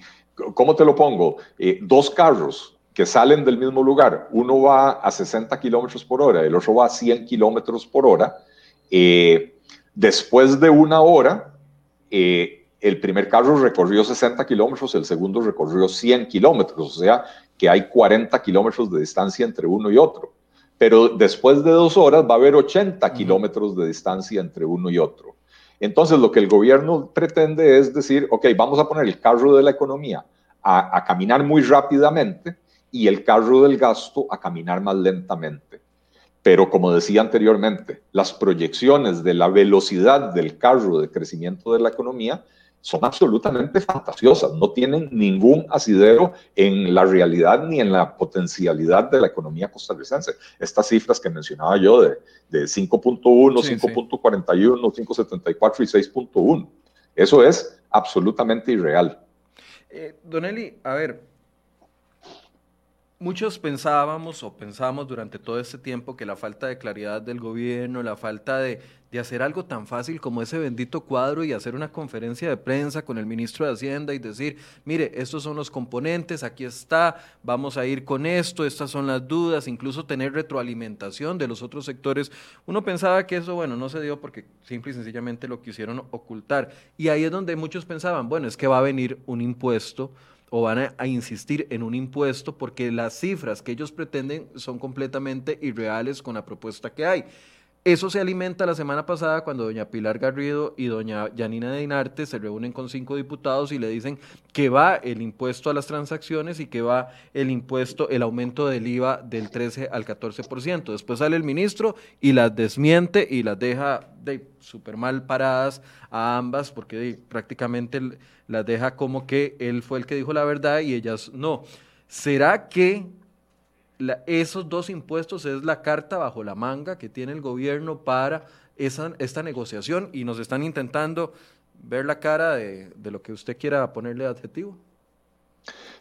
¿cómo te lo pongo? Eh, dos carros que salen del mismo lugar, uno va a 60 kilómetros por hora, el otro va a 100 kilómetros por hora, eh, después de una hora, eh, el primer carro recorrió 60 kilómetros, el segundo recorrió 100 kilómetros, o sea que hay 40 kilómetros de distancia entre uno y otro. Pero después de dos horas va a haber 80 kilómetros de distancia entre uno y otro. Entonces lo que el gobierno pretende es decir, ok, vamos a poner el carro de la economía a, a caminar muy rápidamente y el carro del gasto a caminar más lentamente. Pero como decía anteriormente, las proyecciones de la velocidad del carro de crecimiento de la economía son absolutamente fantasiosas, no tienen ningún asidero en la realidad ni en la potencialidad de la economía costarricense. Estas cifras que mencionaba yo de, de 5.1, 5.41, 5.74 y 6.1, eso es absolutamente irreal. Eh, don Eli, a ver, Muchos pensábamos o pensábamos durante todo este tiempo que la falta de claridad del gobierno, la falta de, hacer algo tan fácil como ese bendito cuadro y hacer una conferencia de prensa con el ministro de Hacienda y decir, mire, estos son los componentes, aquí está, vamos a ir con esto, estas son las dudas, incluso tener retroalimentación de los otros sectores. Uno pensaba que eso, bueno, no se dio porque simple y sencillamente lo quisieron ocultar. Y ahí es donde muchos pensaban, bueno, es que va a venir un impuesto o van a, insistir en un impuesto porque las cifras que ellos pretenden son completamente irreales con la propuesta que hay. Eso se alimenta la semana pasada cuando doña Pilar Garrido y doña Yanina Dinarte se reúnen con cinco diputados y le dicen que va el impuesto a las transacciones y que va el impuesto, el aumento del IVA del 13 al 14%. Después sale el ministro y las desmiente y las deja de súper mal paradas a ambas porque prácticamente las deja como que él fue el que dijo la verdad y ellas no. ¿Será que esos dos impuestos es la carta bajo la manga que tiene el gobierno para esa, esta negociación y nos están intentando ver la cara de, lo que usted quiera ponerle adjetivo.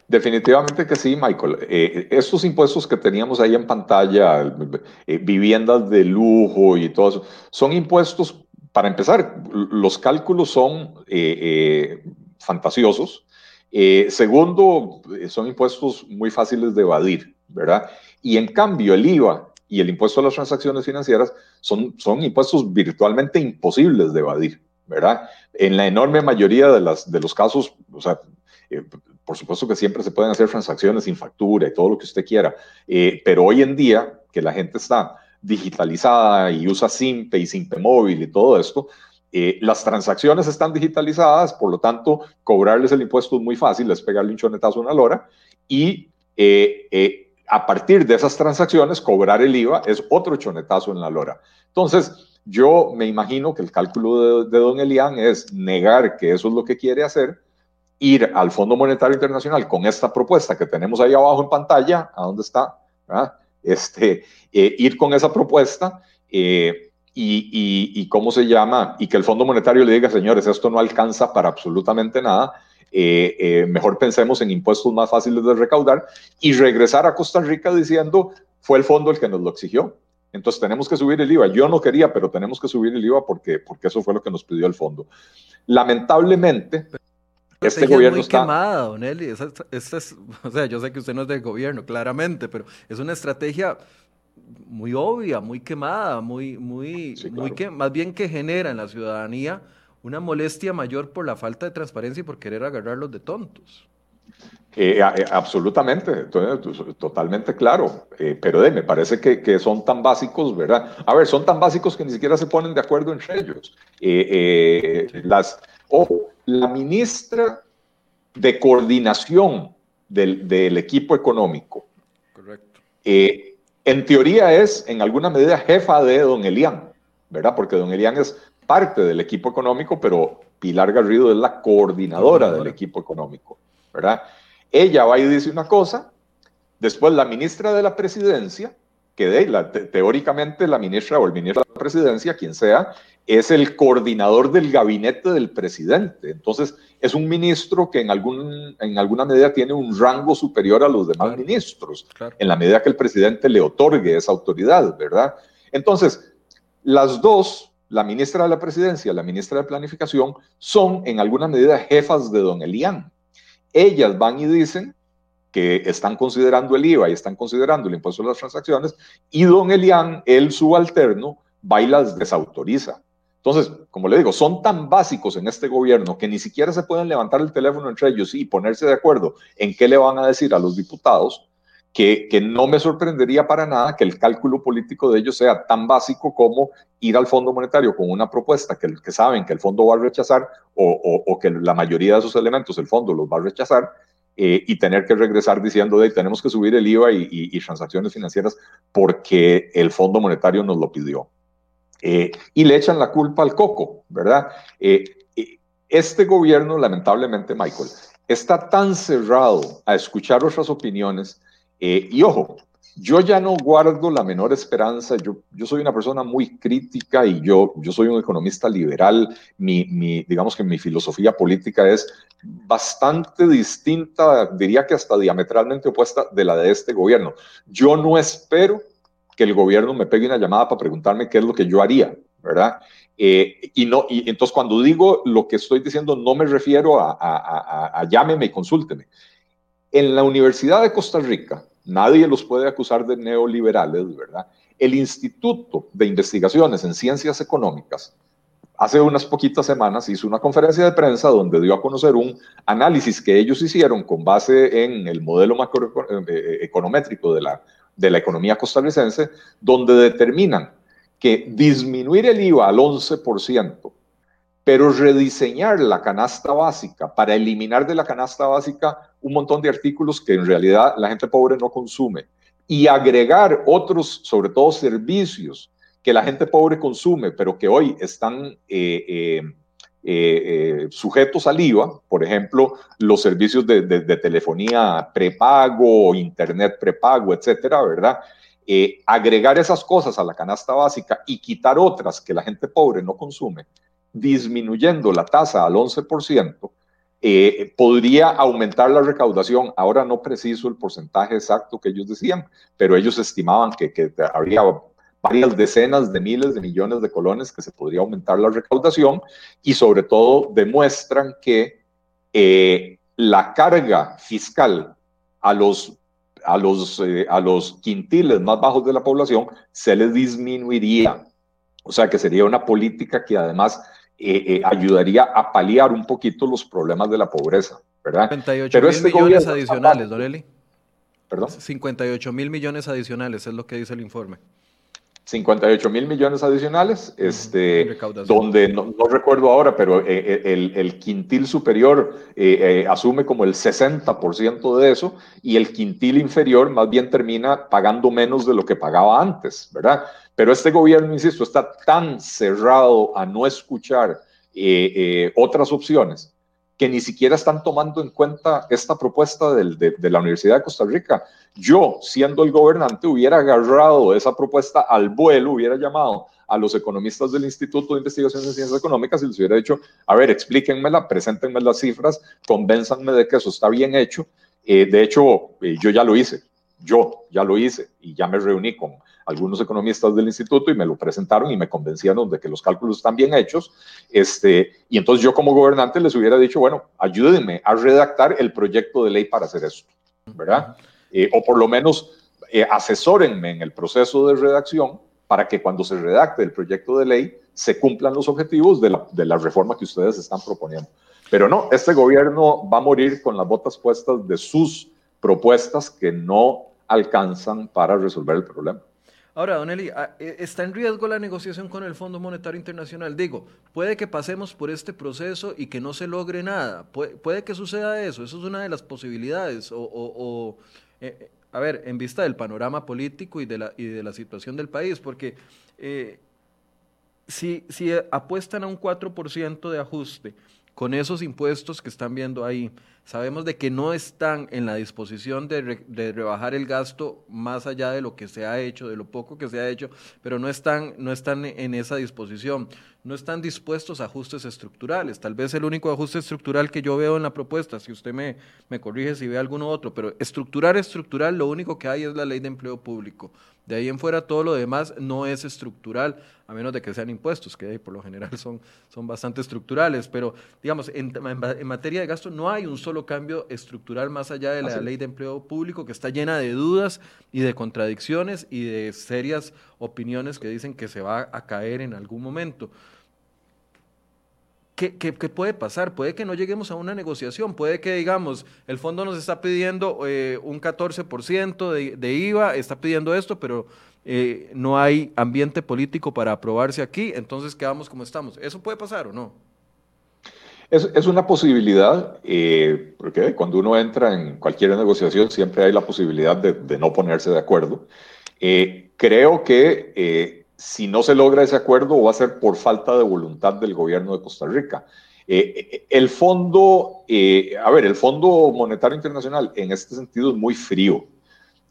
Definitivamente que sí, Michael. Eh, estos impuestos que teníamos ahí en pantalla, eh, viviendas de lujo y todo eso, son impuestos, para empezar, los cálculos son eh, fantasiosos. segundo, son impuestos muy fáciles de evadir. ¿verdad? Y en cambio el IVA y el impuesto a las transacciones financieras son, son impuestos virtualmente imposibles de evadir, ¿verdad? En la enorme mayoría de, las, de los casos, o sea, eh, por supuesto que siempre se pueden hacer transacciones sin factura y todo lo que usted quiera, eh, pero hoy en día que la gente está digitalizada y usa SIMPE y SIMPE móvil y todo esto, eh, las transacciones están digitalizadas, por lo tanto, cobrarles el impuesto es muy fácil, es pegarle un chonetazo a una lora y a partir de esas transacciones, cobrar el IVA es otro chonetazo en la lora. Entonces, yo me imagino que el cálculo de, don Elian es negar que eso es lo que quiere hacer, ir al Fondo Monetario Internacional con esta propuesta que tenemos ahí abajo en pantalla, ¿a dónde está? Este, eh, ir con esa propuesta eh, y, y, cómo se llama, y que el Fondo Monetario le diga, señores, esto no alcanza para absolutamente nada, eh, eh, mejor pensemos en impuestos más fáciles de recaudar y regresar a Costa Rica diciendo, fue el fondo el que nos lo exigió. Entonces tenemos que subir el IVA. Yo no quería, pero tenemos que subir el IVA porque, porque eso fue lo que nos pidió el fondo. Lamentablemente, este gobierno muy está... quemada, Don Eli. es, o sea, yo sé que usted no es del gobierno, claramente, pero es una estrategia muy obvia, muy quemada, muy, muy, muy que, más bien que genera en la ciudadanía una molestia mayor por la falta de transparencia y por querer agarrarlos de tontos. Eh, eh, absolutamente, totalmente claro, eh, pero me parece que, son tan básicos, ¿verdad? A ver, son tan básicos que ni siquiera se ponen de acuerdo entre ellos. las, ojo, la ministra de coordinación del, del equipo económico, Correcto. En teoría es, en alguna medida, jefa de don Elian, ¿verdad? Porque don Elian es parte del equipo económico, pero Pilar Garrido es la coordinadora del equipo económico, ¿verdad? Ella va y dice una cosa, después la ministra de la presidencia, que de, la, teóricamente la ministra o el ministro presidencia, quien sea, es el coordinador del gabinete del presidente. Entonces, es un ministro que en, algún, en alguna medida tiene un rango superior a los demás ministros, en la medida que el presidente le otorgue esa autoridad, ¿verdad? Entonces, las dos la ministra de la Presidencia, la ministra de Planificación, son en alguna medida jefas de don Elian. Ellas van y dicen que están considerando el IVA y están considerando el impuesto de las transacciones, y don Elian, el subalterno, va y las desautoriza. Entonces, como le digo, son tan básicos en este gobierno que ni siquiera se pueden levantar el teléfono entre ellos y ponerse de acuerdo en qué le van a decir a los diputados, que, no me sorprendería para nada que el cálculo político de ellos sea tan básico como ir al Fondo Monetario con una propuesta que, que saben que el fondo va a rechazar o, que la mayoría de esos elementos el fondo los va a rechazar eh, y tener que regresar diciendo de tenemos que subir el IVA y, transacciones financieras porque el Fondo Monetario nos lo pidió. Eh, y le echan la culpa al coco, ¿verdad? Eh, este gobierno, lamentablemente, Michael, está tan cerrado a escuchar otras opiniones eh, y ojo, yo ya no guardo la menor esperanza, yo, yo soy una persona muy crítica y yo, yo soy un economista liberal, mi, mi, digamos que mi filosofía política es bastante distinta, diría que hasta diametralmente opuesta de la de este gobierno. Yo no espero que el gobierno me pegue una llamada para preguntarme qué es lo que yo haría, ¿verdad? Eh, y, no, y entonces cuando digo lo que estoy diciendo no me refiero a, a, llámeme y consúlteme. En la Universidad de Costa Rica, nadie los puede acusar de neoliberales, ¿verdad? El Instituto de Investigaciones en Ciencias Económicas hace unas poquitas semanas hizo una conferencia de prensa donde dio a conocer un análisis que ellos hicieron con base en el modelo macroeconométrico eh, eh, de la, de la economía costarricense, donde determinan que disminuir el IVA al 11%, pero rediseñar la canasta básica para eliminar de la canasta básica un montón de artículos que en realidad la gente pobre no consume y agregar otros, sobre todo servicios que la gente pobre consume, pero que hoy están eh, eh, eh, sujetos al IVA, por ejemplo, los servicios de, de telefonía prepago, internet prepago, etcétera, ¿verdad? agregar esas cosas a la canasta básica y quitar otras que la gente pobre no consume, disminuyendo la tasa al 11%, eh, podría aumentar la recaudación. Ahora no preciso el porcentaje exacto que ellos decían, pero ellos estimaban que, que habría varias decenas de miles de millones de colones que se podría aumentar la recaudación y sobre todo demuestran que eh, la carga fiscal a los, a, los, eh, a los quintiles más bajos de la población se les disminuiría. O sea que sería una política que además eh, eh, ayudaría a paliar un poquito los problemas de la pobreza, ¿verdad? 58 Pero mil este millones adicionales, Doreli. ¿Perdón? 58 mil millones adicionales es lo que dice el informe. 58 mil millones adicionales, este, donde no, recuerdo ahora, pero eh, el, quintil superior asume como el 60% de eso y el quintil inferior más bien termina pagando menos de lo que pagaba antes, ¿verdad? Pero este gobierno, insisto, está tan cerrado a no escuchar eh, eh, otras opciones que ni siquiera están tomando en cuenta esta propuesta de, la Universidad de Costa Rica. Yo, siendo el gobernante, hubiera agarrado esa propuesta al vuelo, hubiera llamado a los economistas del Instituto de Investigaciones de Ciencias Económicas y les hubiera dicho, a ver, explíquenmela, preséntenme las cifras, convénzanme de que eso está bien hecho. Eh, de hecho, yo ya lo hice, yo ya lo hice y ya me reuní con algunos economistas del instituto y me lo presentaron y me convencieron de que los cálculos están bien hechos. Este, y entonces yo como gobernante les hubiera dicho, bueno, ayúdenme a redactar el proyecto de ley para hacer esto, ¿verdad? Eh, o por lo menos eh, asesórenme en el proceso de redacción para que cuando se redacte el proyecto de ley se cumplan los objetivos de la, de la reforma que ustedes están proponiendo. Pero no, este gobierno va a morir con las botas puestas de sus propuestas que no alcanzan para resolver el problema. Ahora, Don Eli, ah, eh, ¿está en riesgo la negociación con el Fondo Monetario Internacional? Digo, puede que pasemos por este proceso y que no se logre nada. Puede, que suceda eso. Eso es una de las posibilidades. O, eh, eh, a ver, en vista del panorama político y de la, y de la situación del país, porque si, si apuestan a un 4% de ajuste con esos impuestos que están viendo ahí, Sabemos de que no están en la disposición de, rebajar el gasto más allá de lo que se ha hecho, de lo poco que se ha hecho, pero no están, no están en esa disposición no están dispuestos a ajustes estructurales. Tal vez el único ajuste estructural que yo veo en la propuesta, si usted me, me corrige si ve alguno otro, pero estructural, estructural, lo único que hay es la ley de empleo público. De ahí en fuera todo lo demás no es estructural, a menos de que sean impuestos, que por lo general son, son bastante estructurales. Pero digamos, en, en, materia de gasto no hay un solo cambio estructural más allá de la ley de empleo público, que está llena de dudas y de contradicciones y de serias opiniones que dicen que se va a caer en algún momento. ¿Qué, puede pasar? Puede que no lleguemos a una negociación, puede que, digamos, el fondo nos está pidiendo eh, un 14% de, de, IVA, está pidiendo esto, pero eh, no hay ambiente político para aprobarse aquí, entonces quedamos como estamos. ¿Eso puede pasar o no? Es, una posibilidad, eh, porque cuando uno entra en cualquier negociación siempre hay la posibilidad de, de no ponerse de acuerdo. creo que si no se logra ese acuerdo, va a ser por falta de voluntad del gobierno de Costa Rica. Eh, eh, el fondo, eh, a ver, el Fondo Monetario Internacional en este sentido es muy frío.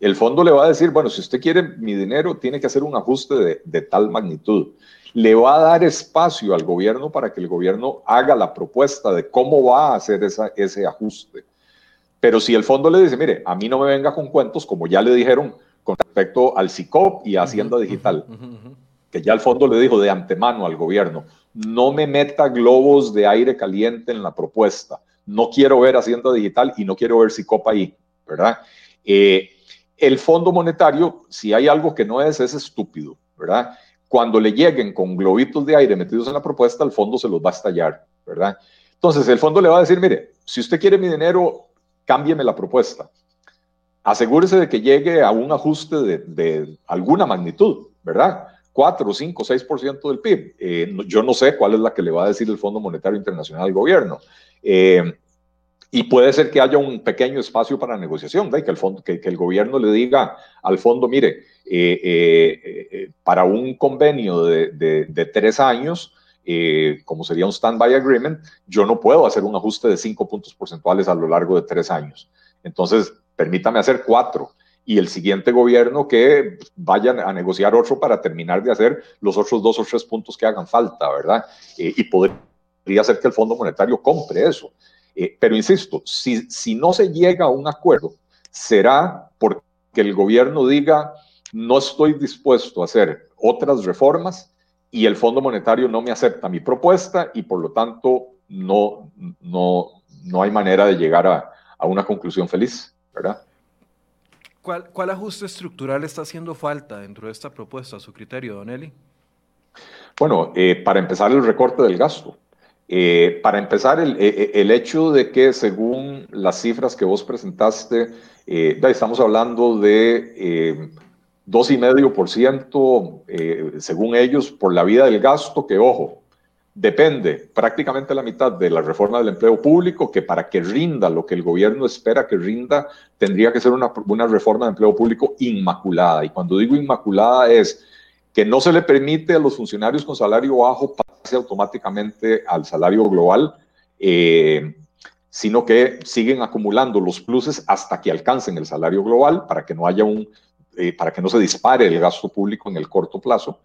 El fondo le va a decir, bueno, si usted quiere mi dinero, tiene que hacer un ajuste de, tal magnitud. Le va a dar espacio al gobierno para que el gobierno haga la propuesta de cómo va a hacer ese ajuste. Pero si el fondo le dice, mire, a mí no me venga con cuentos, como ya le dijeron con respecto al SICOP y Hacienda Digital, que ya el fondo le dijo de antemano al gobierno, no me meta globos de aire caliente en la propuesta, no quiero ver Hacienda Digital y no quiero ver SICOP ahí, ¿verdad? Eh, el Fondo Monetario, si hay algo que no es, es estúpido, ¿verdad? Cuando le lleguen con globitos de aire metidos en la propuesta, el fondo se los va a estallar, ¿verdad? Entonces, el fondo le va a decir, mire, si usted quiere mi dinero, cámbieme la propuesta asegúrese de que llegue a un ajuste de, alguna magnitud, ¿verdad? 4, 5, 6% del PIB. Eh, yo no sé cuál es la que le va a decir el Fondo Monetario Internacional al gobierno. Eh, y puede ser que haya un pequeño espacio para negociación, que, el fondo, que, el gobierno le diga al fondo, mire, eh, para un convenio de, de, tres años, como sería un stand-by agreement, yo no puedo hacer un ajuste de 5 puntos porcentuales a lo largo de tres años. Entonces, permítame hacer cuatro y el siguiente gobierno que vayan a negociar otro para terminar de hacer los otros dos o tres puntos que hagan falta, ¿verdad? Eh, y podría ser que el Fondo Monetario compre eso. Eh, pero insisto, si, no se llega a un acuerdo, será porque el gobierno diga, no estoy dispuesto a hacer otras reformas y el Fondo Monetario no me acepta mi propuesta y por lo tanto no, no, no hay manera de llegar a, a una conclusión feliz, ¿verdad? ¿Cuál, ajuste estructural está haciendo falta dentro de esta propuesta, a su criterio, Don Eli? Bueno, eh, para empezar, el recorte del gasto. Eh, para empezar, eh, el, hecho de que según las cifras que vos presentaste, estamos hablando de 2,5% según ellos por la vida del gasto, que ojo, depende prácticamente la mitad de la reforma del empleo público, que para que rinda lo que el gobierno espera que rinda, tendría que ser una, reforma de empleo público inmaculada. Y cuando digo inmaculada es que no se le permite a los funcionarios con salario bajo pasarse automáticamente al salario global, eh, sino que siguen acumulando los pluses hasta que alcancen el salario global para que no haya un, eh, para que no se dispare el gasto público en el corto plazo.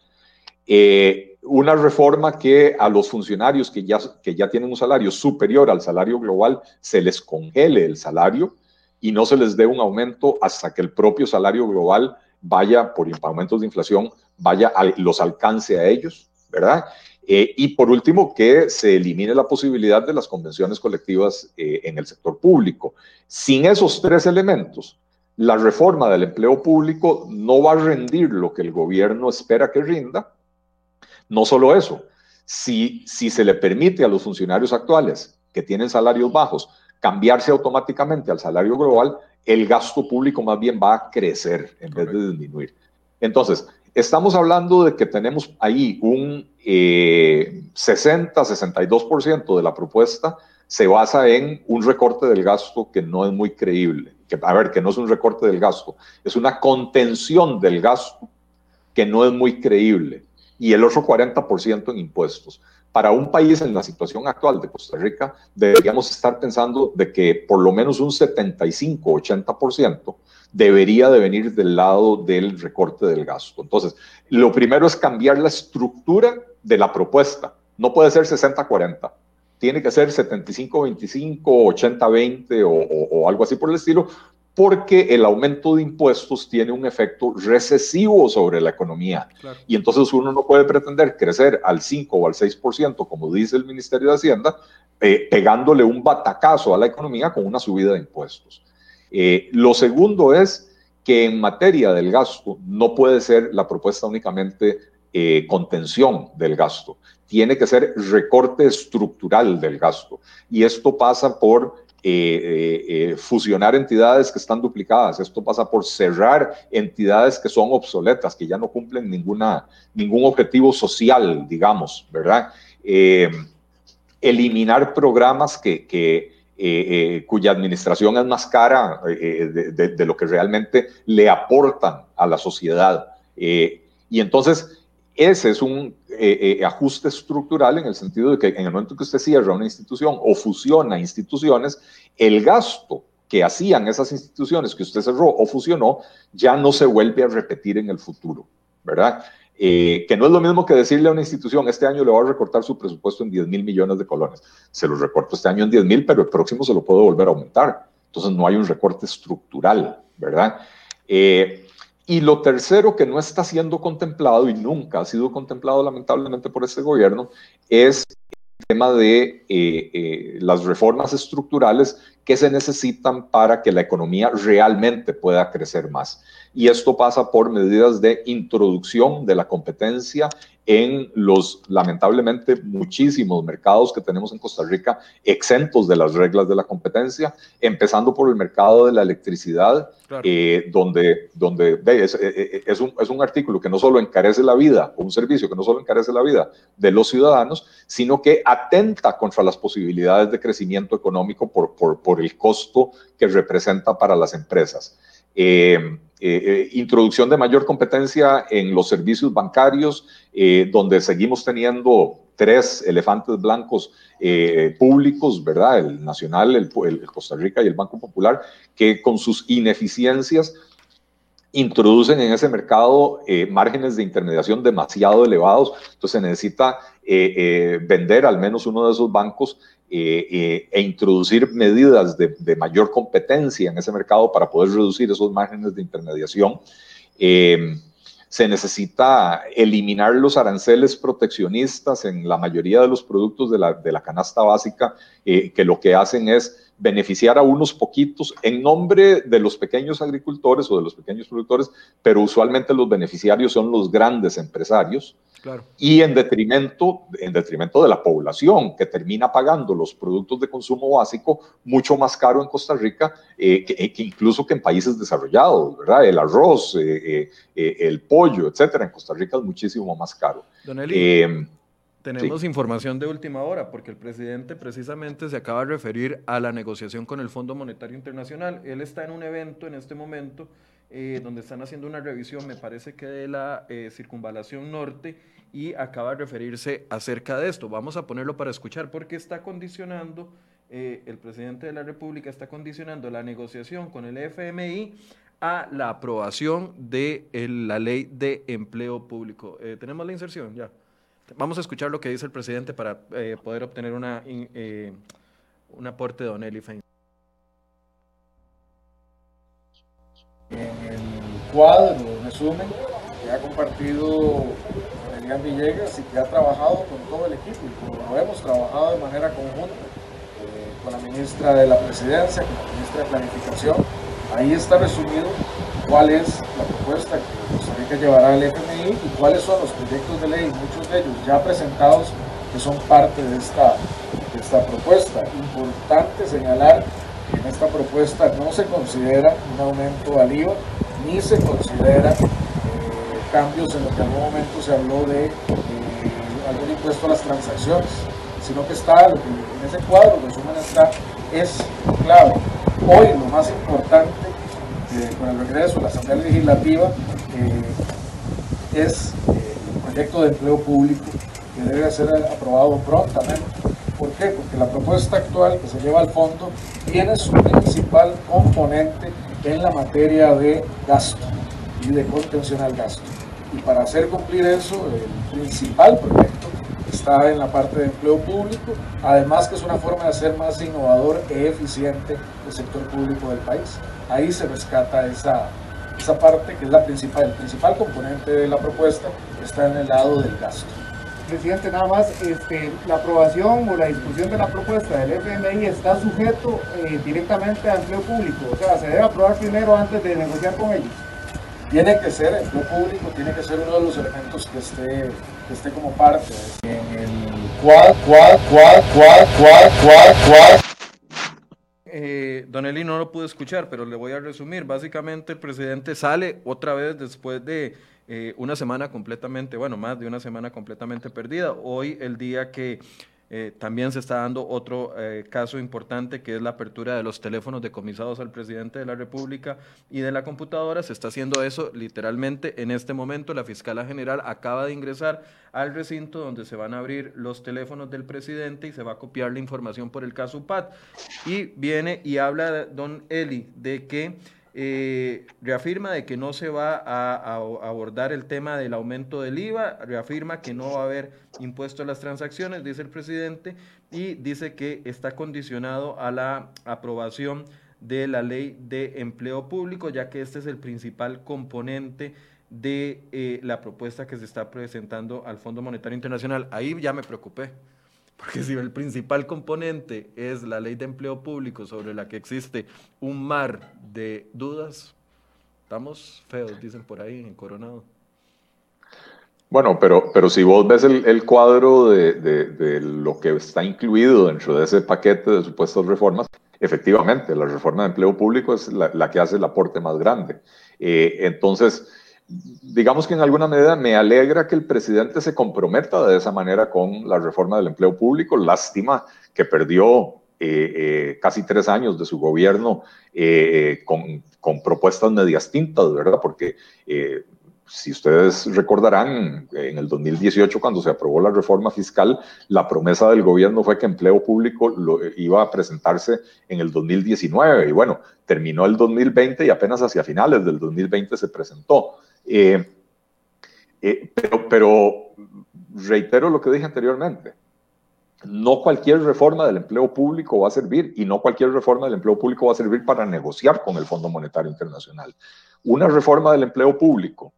Eh, una reforma que a los funcionarios que ya, que ya tienen un salario superior al salario global se les congele el salario y no se les dé un aumento hasta que el propio salario global vaya, por aumentos de inflación, vaya a, los alcance a ellos, ¿verdad? Eh, y por último, que se elimine la posibilidad de las convenciones colectivas eh, en el sector público. Sin esos tres elementos, la reforma del empleo público no va a rendir lo que el gobierno espera que rinda no solo eso, si, si se le permite a los funcionarios actuales que tienen salarios bajos cambiarse automáticamente al salario global, el gasto público más bien va a crecer en vez de disminuir. Entonces, estamos hablando de que tenemos ahí un 60-62% eh, de la propuesta se basa en un recorte del gasto que no es muy creíble. Que, a ver, que no es un recorte del gasto, es una contención del gasto que no es muy creíble y el otro 40% en impuestos. Para un país en la situación actual de Costa Rica, deberíamos estar pensando de que por lo menos un 75-80% debería de venir del lado del recorte del gasto. Entonces, lo primero es cambiar la estructura de la propuesta. No puede ser 60-40 tiene que ser 75-25, 80-20 o, o, algo así por el estilo, porque el aumento de impuestos tiene un efecto recesivo sobre la economía. Y entonces uno no puede pretender crecer al 5 o al 6%, como dice el Ministerio de Hacienda, eh, pegándole un batacazo a la economía con una subida de impuestos. Eh, lo segundo es que en materia del gasto no puede ser la propuesta únicamente eh, contención del gasto, tiene que ser recorte estructural del gasto. Y esto pasa por eh, eh, eh, fusionar entidades que están duplicadas. Esto pasa por cerrar entidades que son obsoletas, que ya no cumplen ninguna, ningún objetivo social, digamos, ¿verdad? eliminar programas que, cuya administración es más cara de, lo que realmente le aportan a la sociedad. y entonces, ese es un eh, eh, ajuste estructural en el sentido de que en el momento que usted cierra una institución o fusiona instituciones, el gasto que hacían esas instituciones que usted cerró o fusionó ya no se vuelve a repetir en el futuro, ¿verdad? Eh, que no es lo mismo que decirle a una institución, este año le va a recortar su presupuesto en 10 mil millones de colones. Se lo recorto este año en 10 mil, pero el próximo se lo puedo volver a aumentar. Entonces no hay un recorte estructural, ¿verdad? Eh, y lo tercero que no está siendo contemplado y nunca ha sido contemplado lamentablemente por este gobierno es el tema de eh, eh, las reformas estructurales que se necesitan para que la economía realmente pueda crecer más. Y esto pasa por medidas de introducción de la competencia en los, lamentablemente, muchísimos mercados que tenemos en Costa Rica exentos de las reglas de la competencia, empezando por el mercado de la electricidad, eh, donde, donde es, eh, eh, es, un, es un artículo que no solo encarece la vida, o un servicio que no solo encarece la vida de los ciudadanos, sino que atenta contra las posibilidades de crecimiento económico por, por, por el costo que representa para las empresas. Eh, eh, eh, introducción de mayor competencia en los servicios bancarios, donde seguimos teniendo tres elefantes blancos públicos, ¿verdad? El Nacional, el, Costa Rica y el Banco Popular, que con sus ineficiencias introducen en ese mercado márgenes de intermediación demasiado elevados. Entonces se necesita vender al menos uno de esos bancos eh, eh, e introducir medidas de, mayor competencia en ese mercado para poder reducir esos márgenes de intermediación. Eh, se necesita eliminar los aranceles proteccionistas en la mayoría de los productos de la, de la canasta básica, que lo que hacen es beneficiar a unos poquitos en nombre de los pequeños agricultores o de los pequeños productores, pero usualmente los beneficiarios son los grandes empresarios. Y en detrimento, en detrimento de la población que termina pagando los productos de consumo básico mucho más caro en Costa Rica eh, que, incluso que en países desarrollados, ¿verdad? El arroz, eh, eh, el pollo, etcétera, en Costa Rica es muchísimo más caro. Don Eli, tenemos información de última hora porque el presidente precisamente se acaba de referir a la negociación con el Fondo Monetario Internacional. Él está en un evento en este momento eh, donde están haciendo una revisión, me parece que de la eh, circunvalación norte, y acaba de referirse acerca de esto. Vamos a ponerlo para escuchar, porque está condicionando, eh, el presidente de la República está condicionando la negociación con el FMI a la aprobación de la ley de empleo público. ¿Tenemos la inserción? Ya. Vamos a escuchar lo que dice el presidente para poder obtener una, un aporte de Don Eli Fein. cuadro, resumen, que ha compartido Elian Villegas y que ha trabajado con todo el equipo y como lo hemos trabajado de manera conjunta eh, con la ministra de la Presidencia, con la ministra de Planificación. Ahí está resumido cuál es la propuesta que Rica llevará al FMI y cuáles son los proyectos de ley, muchos de ellos ya presentados, que son parte de esta, esta propuesta. Importante señalar que en esta propuesta no se considera un aumento al IVA, ni se considera eh, cambios en lo que en algún momento se habló de eh, algún impuesto a las transacciones, sino que está, lo que en ese cuadro, resumen está, es clave. Hoy lo más importante eh, con el regreso a la Asamblea Legislativa es el proyecto de empleo público que debe ser aprobado prontamente. ¿Por qué? Porque la propuesta actual que se lleva al fondo tiene su principal componente en la materia de gasto y de contención al gasto. Y para hacer cumplir eso, el principal proyecto está en la parte de empleo público, además que es una forma de hacer más innovador e eficiente el sector público del país. Ahí se rescata esa, esa parte que es la principal, el principal componente de la propuesta, está en el lado del gasto presidente, nada más, este, la aprobación o la discusión de la propuesta del FMI está sujeto eh, directamente a empleo público, o sea, se debe aprobar primero antes de negociar con ellos. Tiene que ser empleo público, tiene que ser uno de los elementos que esté, que esté como parte. En el cuad, cuad, cuad, cuad, cuad, cuad, cuad. Eh, Don Eli no lo pude escuchar, pero le voy a resumir. Básicamente el presidente sale otra vez después de eh, una semana completamente, bueno, más de una semana completamente perdida. Hoy el día que eh, también se está dando otro eh, caso importante que es la apertura de los teléfonos decomisados al presidente de la República y de la computadora. Se está haciendo eso literalmente en este momento. La fiscala general acaba de ingresar al recinto donde se van a abrir los teléfonos del presidente y se va a copiar la información por el caso PAT. Y viene y habla don Eli de que eh, reafirma de que no se va a, abordar el tema del aumento del IVA, reafirma que no va a haber impuesto a las transacciones, dice el presidente, y dice que está condicionado a la aprobación de la ley de empleo público, ya que este es el principal componente de eh, la propuesta que se está presentando al Fondo Monetario Internacional. Ahí ya me preocupé. Porque si el principal componente es la ley de empleo público sobre la que existe un mar de dudas, estamos feos, dicen por ahí, en Coronado. Bueno, pero, pero si vos ves el, cuadro de, lo que está incluido dentro de ese paquete de supuestas reformas, efectivamente, la reforma de empleo público es la, que hace el aporte más grande. Eh, entonces, digamos que en alguna medida me alegra que el presidente se comprometa de esa manera con la reforma del empleo público. Lástima que perdió eh, eh, casi tres años de su gobierno con, con, propuestas medias tintas, ¿verdad? Porque si ustedes recordarán, en el 2018, cuando se aprobó la reforma fiscal, la promesa del gobierno fue que empleo público lo, iba a presentarse en el 2019. Y bueno, terminó el 2020 y apenas hacia finales del 2020 se presentó. Eh, eh, pero, reitero lo que dije anteriormente. No cualquier reforma del empleo público va a servir y no cualquier reforma del empleo público va a servir para negociar con el Fondo Monetario Internacional. Una reforma del empleo público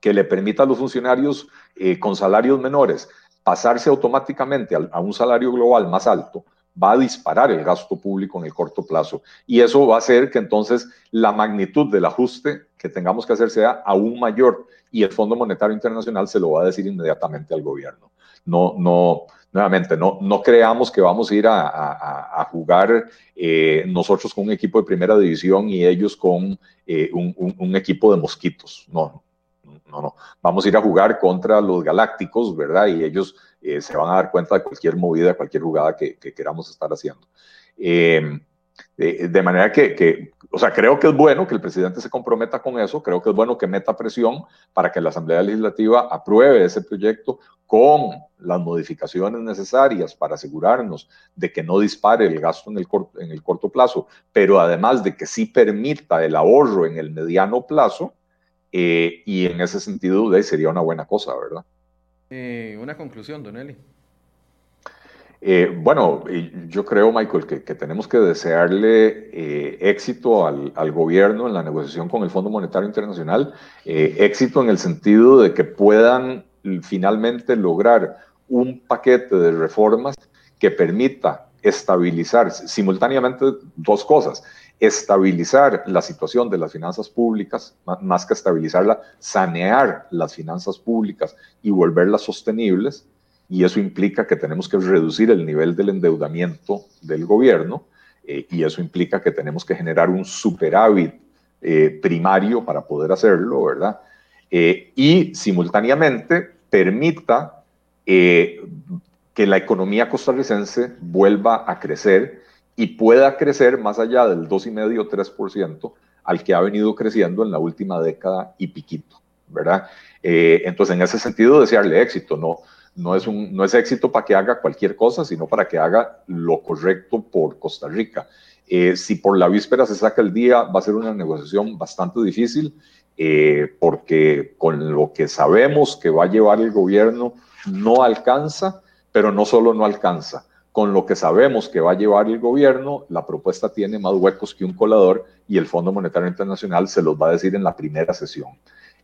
que le permita a los funcionarios eh, con salarios menores pasarse automáticamente a, un salario global más alto, va a disparar el gasto público en el corto plazo. Y eso va a hacer que entonces la magnitud del ajuste que tengamos que hacer sea aún mayor y el Fondo Monetario Internacional se lo va a decir inmediatamente al gobierno. No, no, nuevamente, no, no creamos que vamos a ir a, jugar eh, nosotros con un equipo de primera división y ellos con eh, un, un, equipo de mosquitos. No, no, no. Vamos a ir a jugar contra los galácticos, ¿verdad? Y ellos eh, se van a dar cuenta de cualquier movida, cualquier jugada que, queramos estar haciendo. De, manera que, o sea, creo que es bueno que el presidente se comprometa con eso, creo que es bueno que meta presión para que la Asamblea Legislativa apruebe ese proyecto con las modificaciones necesarias para asegurarnos de que no dispare el gasto en el, corto, en el corto plazo, pero además de que sí permita el ahorro en el mediano plazo, eh, y en ese sentido sería una buena cosa, ¿verdad? Eh, una conclusión, Don Eli. Eh, bueno, yo creo, Michael, que, tenemos que desearle éxito al, al, gobierno en la negociación con el Fondo Monetario Internacional, éxito en el sentido de que puedan finalmente lograr un paquete de reformas que permita estabilizar simultáneamente dos cosas estabilizar la situación de las finanzas públicas, más que estabilizarla, sanear las finanzas públicas y volverlas sostenibles. Y eso implica que tenemos que reducir el nivel del endeudamiento del gobierno eh, y eso implica que tenemos que generar un superávit eh, primario para poder hacerlo, ¿verdad? Eh, y simultáneamente permita que la economía costarricense vuelva a crecer y pueda crecer más allá del 2,5-3% al que ha venido creciendo en la última década y piquito, ¿verdad? Entonces, en ese sentido, desearle éxito, no, no, es un, no es éxito para que haga cualquier cosa, sino para que haga lo correcto por Costa Rica. Eh, si por la víspera se saca el día, va a ser una negociación bastante difícil, eh, porque con lo que sabemos que va a llevar el gobierno no alcanza, pero no solo no alcanza, con lo que sabemos que va a llevar el gobierno, la propuesta tiene más huecos que un colador y el Fondo Monetario Internacional se los va a decir en la primera sesión.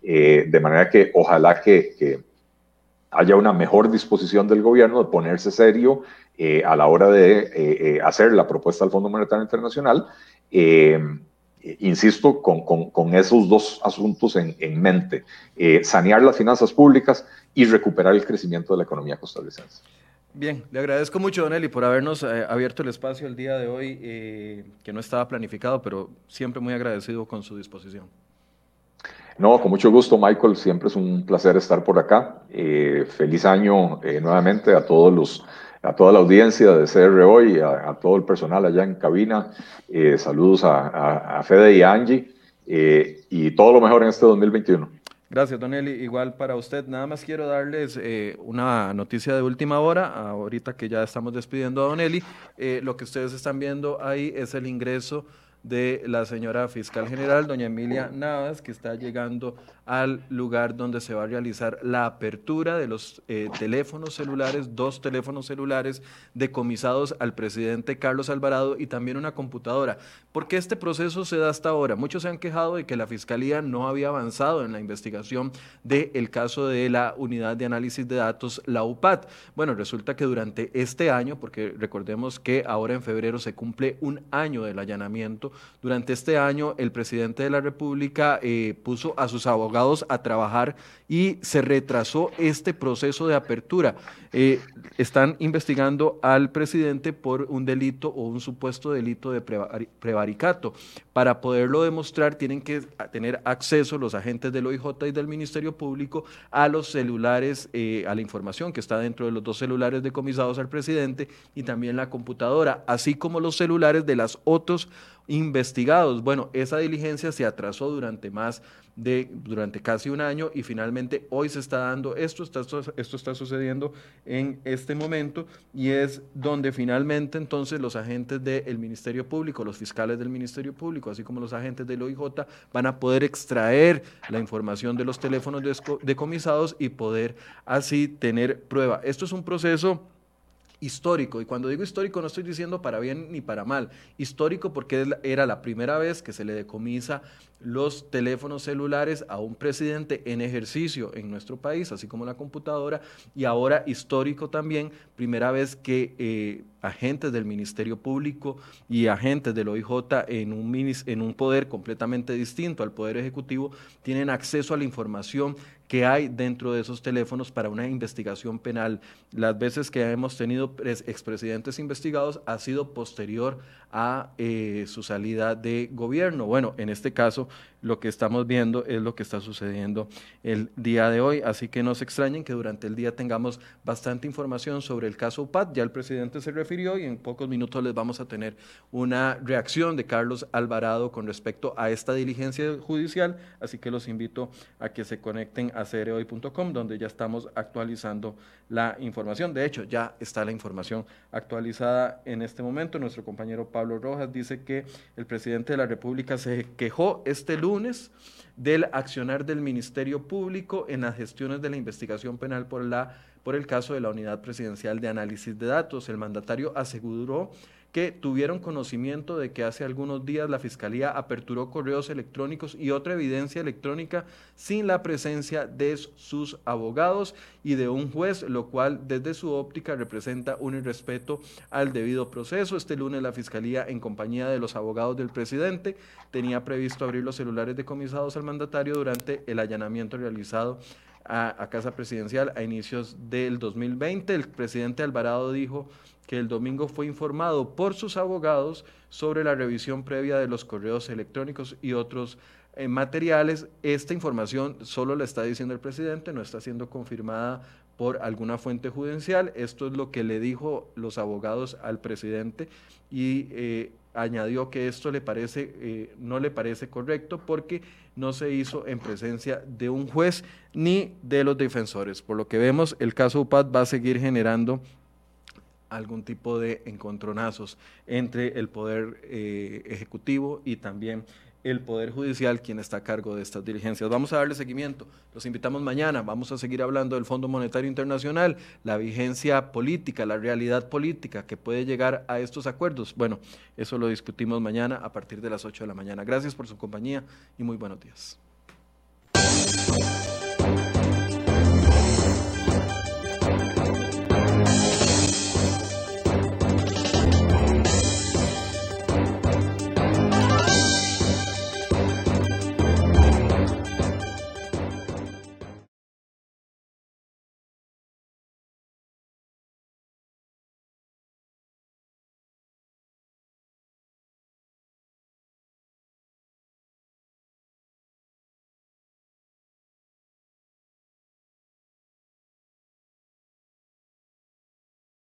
Eh, de manera que ojalá que, haya una mejor disposición del gobierno de ponerse serio eh, a la hora de eh, hacer la propuesta al Fondo Monetario Internacional. insisto, con, esos dos asuntos en, en mente, sanear las finanzas públicas y recuperar el crecimiento de la economía costarricense. Bien, le agradezco mucho, Don Eli, por habernos eh, abierto el espacio el día de hoy, eh, que no estaba planificado, pero siempre muy agradecido con su disposición. No, con mucho gusto, Michael. Siempre es un placer estar por acá. Eh, feliz año nuevamente a todos los, a toda la audiencia de CR hoy, a, todo el personal allá en cabina. saludos a, a, Fede y Angie y todo lo mejor en este 2021. Gracias, Don Eli. Igual para usted, nada más quiero darles eh, una noticia de última hora, ahorita que ya estamos despidiendo a Don Eli. Eh, lo que ustedes están viendo ahí es el ingreso de la señora fiscal general, doña Emilia Navas, que está llegando al lugar donde se va a realizar la apertura de los eh, teléfonos celulares, dos teléfonos celulares decomisados al presidente Carlos Alvarado y también una computadora. ¿Por qué este proceso se da hasta ahora? Muchos se han quejado de que la Fiscalía no había avanzado en la investigación del caso de la Unidad de Análisis de Datos, la UPAT. Bueno, resulta que durante este año, porque recordemos que ahora en febrero se cumple un año del allanamiento durante este año el presidente de la República eh, puso a sus abogados a trabajar y se retrasó este proceso de apertura. Eh, están investigando al presidente por un delito o un supuesto delito de prevaricato. Para poderlo demostrar tienen que tener acceso los agentes del OIJ y del Ministerio Público a los celulares, eh, a la información que está dentro de los dos celulares decomisados al presidente y también la computadora, así como los celulares de las otros investigados. Bueno, esa diligencia se atrasó durante más de, durante casi un año y finalmente hoy se está dando esto, está, esto está sucediendo en este momento y es donde finalmente entonces los agentes del Ministerio Público, los fiscales del Ministerio Público, así como los agentes del OIJ, van a poder extraer la información de los teléfonos decomisados y poder así tener prueba. Esto es un proceso histórico. Y cuando digo histórico no estoy diciendo para bien ni para mal. Histórico porque era la primera vez que se le decomisa los teléfonos celulares a un presidente en ejercicio en nuestro país, así como la computadora. Y ahora histórico también, primera vez que eh, agentes del Ministerio Público y agentes del OIJ en un, en un poder completamente distinto al Poder Ejecutivo tienen acceso a la información que hay dentro de esos teléfonos para una investigación penal. Las veces que hemos tenido expresidentes investigados ha sido posterior a eh, su salida de gobierno. Bueno, en este caso lo que estamos viendo es lo que está sucediendo el día de hoy, así que no se extrañen que durante el día tengamos bastante información sobre el caso UPAD. Ya el presidente se refirió y en pocos minutos les vamos a tener una reacción de Carlos Alvarado con respecto a esta diligencia judicial, así que los invito a que se conecten a cereoy.com donde ya estamos actualizando la información. De hecho, ya está la información actualizada en este momento. Nuestro compañero Rojas dice que el presidente de la República se quejó este lunes del accionar del Ministerio Público en las gestiones de la investigación penal por, la, por el caso de la Unidad Presidencial de Análisis de Datos. El mandatario aseguró que tuvieron conocimiento de que hace algunos días la Fiscalía aperturó correos electrónicos y otra evidencia electrónica sin la presencia de sus abogados y de un juez, lo cual desde su óptica representa un irrespeto al debido proceso. Este lunes la Fiscalía, en compañía de los abogados del presidente, tenía previsto abrir los celulares decomisados al mandatario durante el allanamiento realizado a, a, Casa Presidencial a inicios del 2020. El presidente Alvarado dijo que el domingo fue informado por sus abogados sobre la revisión previa de los correos electrónicos y otros eh, materiales. Esta información solo la está diciendo el presidente, no está siendo confirmada por alguna fuente judicial. Esto es lo que le dijo los abogados al presidente y eh, añadió que esto le parece, eh, no le parece correcto porque no se hizo en presencia de un juez ni de los defensores. Por lo que vemos, el caso UPAD va a seguir generando algún tipo de encontronazos entre el poder eh, ejecutivo y también el Poder Judicial, quien está a cargo de estas diligencias. Vamos a darle seguimiento. Los invitamos mañana. Vamos a seguir hablando del Fondo Monetario Internacional, la vigencia política, la realidad política que puede llegar a estos acuerdos. Bueno, eso lo discutimos mañana a partir de las 8 de la mañana. Gracias por su compañía y muy buenos días.